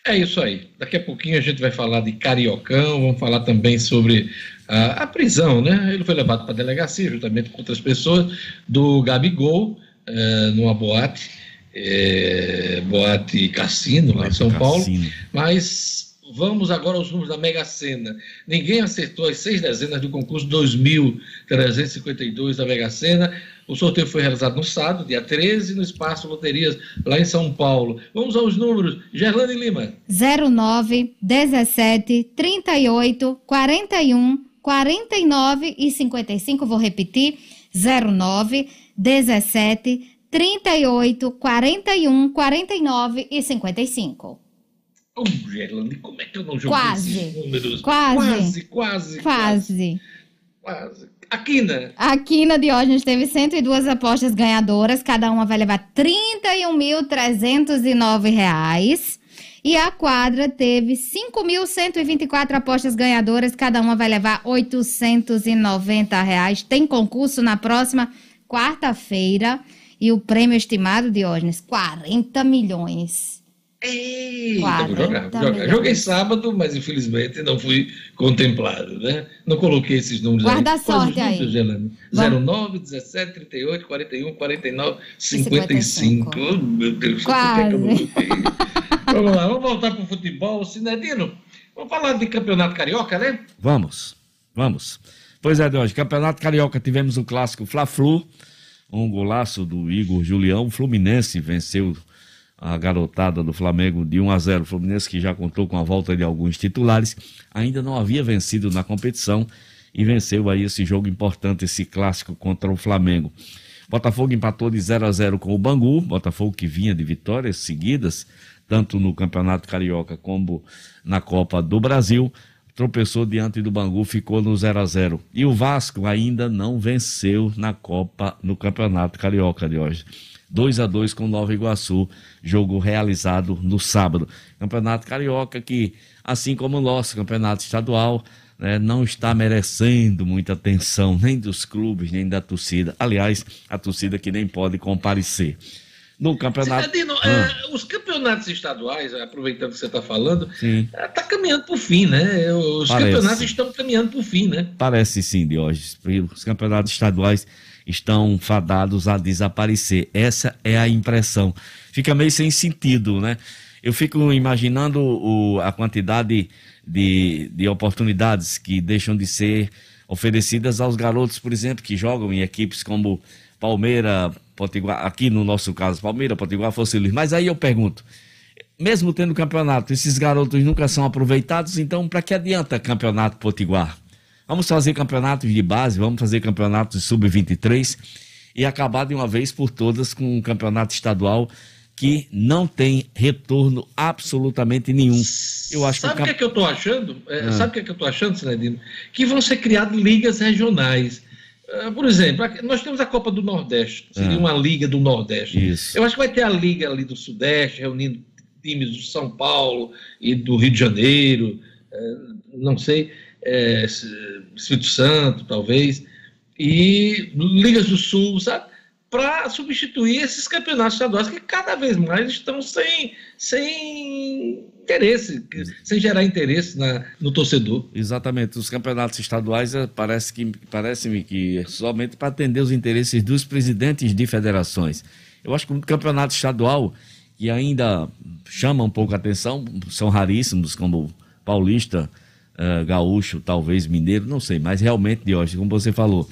É isso aí. Daqui a pouquinho a gente vai falar de Cariocão, vamos falar também sobre a, a prisão, né? Ele foi levado para a delegacia, juntamente com outras pessoas, do Gabigol, é, numa boate, é, boate Cassino, lá em São Paulo. Mas vamos agora aos números da Mega Sena. Ninguém acertou as seis dezenas do concurso 2.352 da Mega Sena. O sorteio foi realizado no sábado, dia 13, no Espaço Loterias, lá em São Paulo. Vamos aos números. Gerlane Lima. 09, 17, 38, 41, 49 e 55. Vou repetir. 09, 17, 38, 41, 49 e 55. Oh, Gerlane, como é que eu não joguei Quase. esses números? Quase. Quase, quase. Quase. quase. Aqui, né? Aqui na Diógenes teve 102 apostas ganhadoras, cada uma vai levar 31.309 reais. E a quadra teve 5.124 apostas ganhadoras, cada uma vai levar 890 reais. Tem concurso na próxima quarta-feira. E o prêmio estimado, Diógenes, 40 milhões. Eita, 40 vou jogar, vou jogar. milhões. Joguei sábado, mas infelizmente não fui contemplado, né? Não coloquei esses números Guarda aí. a sorte aí. Gelane? Vamos. 09, 17, 38, 41, 49, 55. Oh, meu Deus, por que que eu não Quase. Vamos lá, vamos voltar para o futebol. Sinedino, vamos falar de campeonato carioca, né? Vamos, vamos. Pois é, Deus, Campeonato Carioca tivemos o clássico Fla-Flu, um golaço do Igor Julião. O Fluminense venceu a garotada do Flamengo de 1 a 0. O Fluminense que já contou com a volta de alguns titulares, ainda não havia vencido na competição e venceu aí esse jogo importante, esse clássico contra o Flamengo. Botafogo empatou de 0 a 0 com o Bangu, Botafogo que vinha de vitórias seguidas, tanto no Campeonato Carioca como na Copa do Brasil. Tropeçou diante do Bangu, ficou no 0 a 0 E o Vasco ainda não venceu na Copa, no Campeonato Carioca de hoje. 2 a 2 com Nova Iguaçu, jogo realizado no sábado. Campeonato Carioca que, assim como o nosso campeonato estadual, né, não está merecendo muita atenção nem dos clubes, nem da torcida. Aliás, a torcida que nem pode comparecer. No campeonato. Sinedino, Ah, é, os campeonatos estaduais, aproveitando que você está falando, está caminhando para o fim, né? Os Parece. campeonatos estão caminhando para o fim, né? Parece sim, Diógenes. Os campeonatos estaduais estão fadados a desaparecer. Essa é a impressão. Fica meio sem sentido, né? Eu fico imaginando o- a quantidade de, de oportunidades que deixam de ser oferecidas aos garotos, por exemplo, que jogam em equipes como Palmeira, Potiguar, aqui no nosso caso, Palmeira, Potiguar, Fosse Luiz. Mas aí eu pergunto, mesmo tendo campeonato, esses garotos nunca são aproveitados, então para que adianta campeonato Potiguar? Vamos fazer campeonatos de base, vamos fazer campeonatos sub-23 e acabar de uma vez por todas com um campeonato estadual que não tem retorno absolutamente nenhum. Eu acho Sabe o que, que, é que eu estou achando? É, Ah. Sabe o que, é que eu estou achando, Sinedino? Que vão ser criadas ligas regionais. Ah, por exemplo, nós temos a Copa do Nordeste, seria Ah. uma liga do Nordeste. Isso. Eu acho que vai ter a liga ali do Sudeste, reunindo times do São Paulo e do Rio de Janeiro, eh, não sei, S- Espírito Santo, talvez, e ligas do Sul, sabe? Para substituir esses campeonatos estaduais que cada vez mais estão sem, sem interesse, sem gerar interesse na, no torcedor. Exatamente, os campeonatos estaduais eh, parece que parece-me que é somente para atender os interesses dos presidentes de federações. Eu acho que o campeonato estadual que ainda chama um pouco a atenção são raríssimos, como paulista, eh, gaúcho, talvez mineiro, não sei, mas realmente de hoje, como você falou.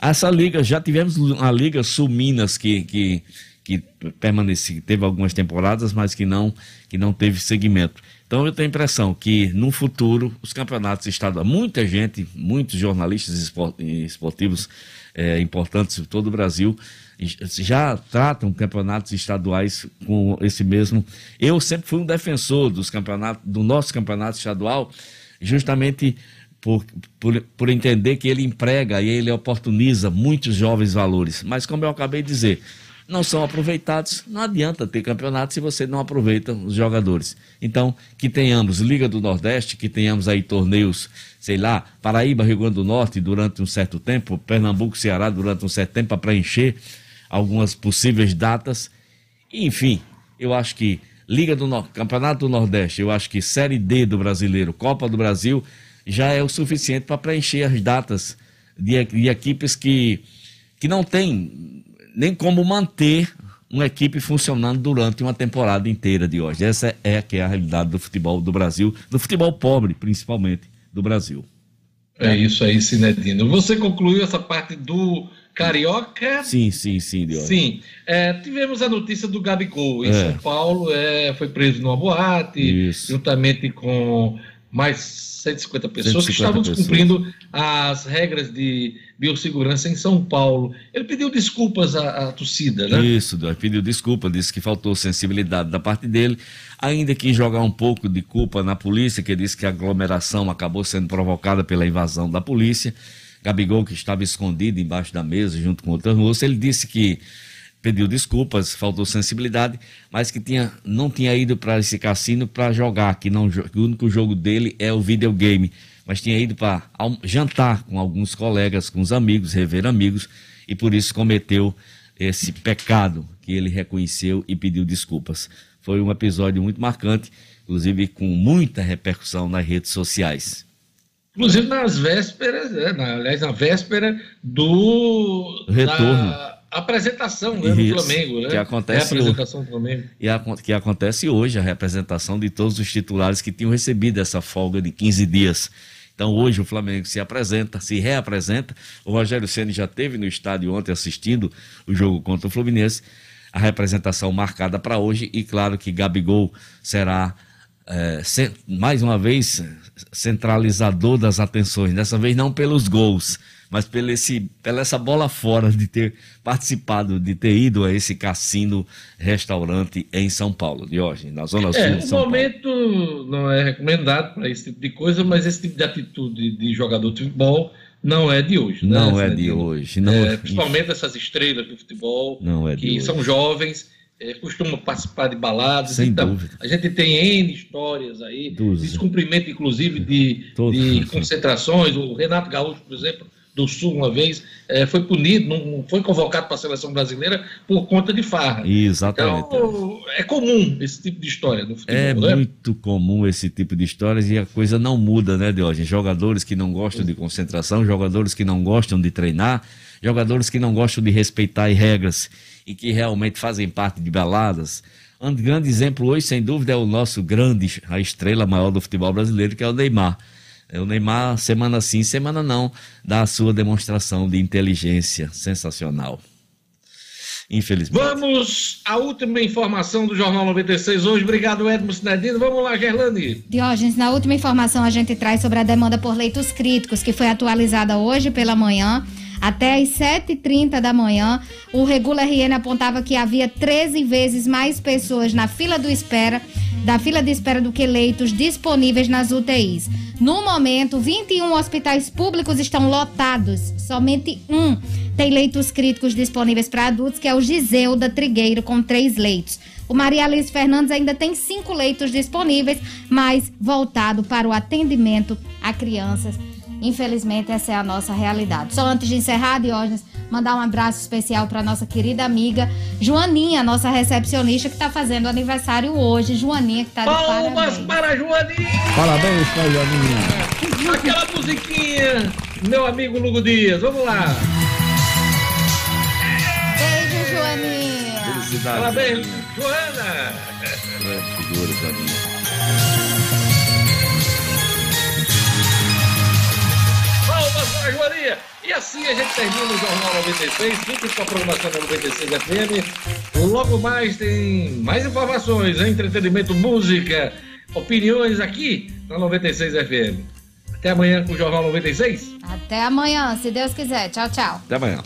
Essa liga, já tivemos a Liga Sul Minas que, que, que permaneci, teve algumas temporadas, mas que não, que não teve segmento. Então eu tenho a impressão que no futuro os campeonatos estaduais, muita gente, muitos jornalistas espor- esportivos eh, importantes de todo o Brasil já tratam campeonatos estaduais com esse mesmo. Eu sempre fui um defensor dos campeonatos, do nosso campeonato estadual, justamente por, por, por entender que ele emprega e ele oportuniza muitos jovens valores. Mas como eu acabei de dizer, não são aproveitados, não adianta ter campeonato se você não aproveita os jogadores. Então, que tenhamos Liga do Nordeste, que tenhamos aí torneios, sei lá, Paraíba, Rio Grande do Norte durante um certo tempo, Pernambuco, Ceará durante um certo tempo para preencher algumas possíveis datas. Enfim, eu acho que Liga do Nor Campeonato do Nordeste, eu acho que Série D do Brasileiro, Copa do Brasil, já é o suficiente para preencher as datas de, de equipes que, que não têm nem como manter uma equipe funcionando durante uma temporada inteira de hoje. Essa é que é a realidade do futebol do Brasil, do futebol pobre, principalmente, do Brasil. É isso aí, Sinedino. Você concluiu essa parte do Carioca? Sim, sim, sim. Sim. É, tivemos a notícia do Gabigol em É. São Paulo, é, foi preso numa boate, juntamente com mais 150 pessoas que 150 estavam pessoas. descumprindo as regras de biossegurança em São Paulo. Ele pediu desculpas à, à torcida, né? Isso, pediu desculpa, disse que faltou sensibilidade da parte dele, ainda que jogar um pouco de culpa na polícia, que disse que a aglomeração acabou sendo provocada pela invasão da polícia. Gabigol, que estava escondido embaixo da mesa junto com outras moças, ele disse que pediu desculpas, faltou sensibilidade, mas que tinha, não tinha ido para esse cassino para jogar, que, não, que o único jogo dele é o videogame, mas tinha ido para jantar com alguns colegas, com os amigos, rever amigos, e por isso cometeu esse pecado que ele reconheceu e pediu desculpas. Foi um episódio muito marcante, inclusive com muita repercussão nas redes sociais. Inclusive nas vésperas, né, na, aliás, na véspera do Retorno. da apresentação né, do Isso, Flamengo, né? que acontece É a apresentação do Flamengo. E a- que acontece hoje a representação de todos os titulares que tinham recebido essa folga de 15 dias. Então hoje o Flamengo se apresenta, se reapresenta. O Rogério Ceni já esteve no estádio ontem assistindo o jogo contra o Fluminense. A representação marcada para hoje e claro que Gabigol será cen- mais uma vez centralizador das atenções. Dessa vez não pelos gols, mas pelo esse, pela essa bola fora de ter participado, de ter ido a esse cassino restaurante em São Paulo, de hoje, na zona sul É, de São Paulo. momento não é recomendado para esse tipo de coisa, mas esse tipo de atitude de jogador de futebol não é de hoje. né, Não é de Zinedine? hoje, não É, é. principalmente essas estrelas do futebol é de que hoje. são jovens, é, costumam participar de baladas. Sem então, dúvida. A gente tem N histórias aí, descumprimento, inclusive, de, de concentrações. O Renato Gaúcho, por exemplo, do Sul, uma vez, é, foi punido, não, foi convocado para a seleção brasileira por conta de farra. Exatamente. Então, é comum esse tipo de história no futebol, É né? muito comum esse tipo de histórias e a coisa não muda, né, Diógenes? Jogadores que não gostam de concentração, jogadores que não gostam de treinar, jogadores que não gostam de respeitar as regras e que realmente fazem parte de baladas. Um grande exemplo hoje, sem dúvida, é o nosso grande, a estrela maior do futebol brasileiro, que é o Neymar. É, O Neymar, semana sim, semana não, dá a sua demonstração de inteligência sensacional. Infelizmente. Vamos à última informação do Jornal 96 hoje. Obrigado, Edmo Sinedino. Vamos lá, Gerlane. Diógenes, na última informação a gente traz sobre a demanda por leitos críticos, que foi atualizada hoje pela manhã. Até às 7h30 da manhã, o Regula RN apontava que havia 13 vezes mais pessoas na fila do espera, da fila de espera do que leitos disponíveis nas UTIs. No momento, 21 hospitais públicos estão lotados. Somente um tem leitos críticos disponíveis para adultos, que é o Giseuda Trigueiro, com três leitos. O Maria Alice Fernandes ainda tem cinco leitos disponíveis, mas voltado para o atendimento a crianças. Infelizmente, essa é a nossa realidade. Só antes de encerrar, Diógenes, mandar um abraço especial para nossa querida amiga Joaninha, nossa recepcionista, que está fazendo aniversário hoje. Joaninha, que está de Palmas parabéns. para a Joaninha. Parabéns para a Joaninha. Aquela musiquinha, meu amigo Lugo Dias. Vamos lá. Beijo, Joaninha. Felicidade. Parabéns, Joana. Grande figura, Joaninha. Palmas para a Joaninha. E assim a gente termina o Jornal 96. Fique com a programação da 96 FM. Logo mais tem mais informações, entretenimento, música, opiniões aqui na 96 FM. Até amanhã com o Jornal 96. Até amanhã, se Deus quiser. Tchau, tchau. Até amanhã.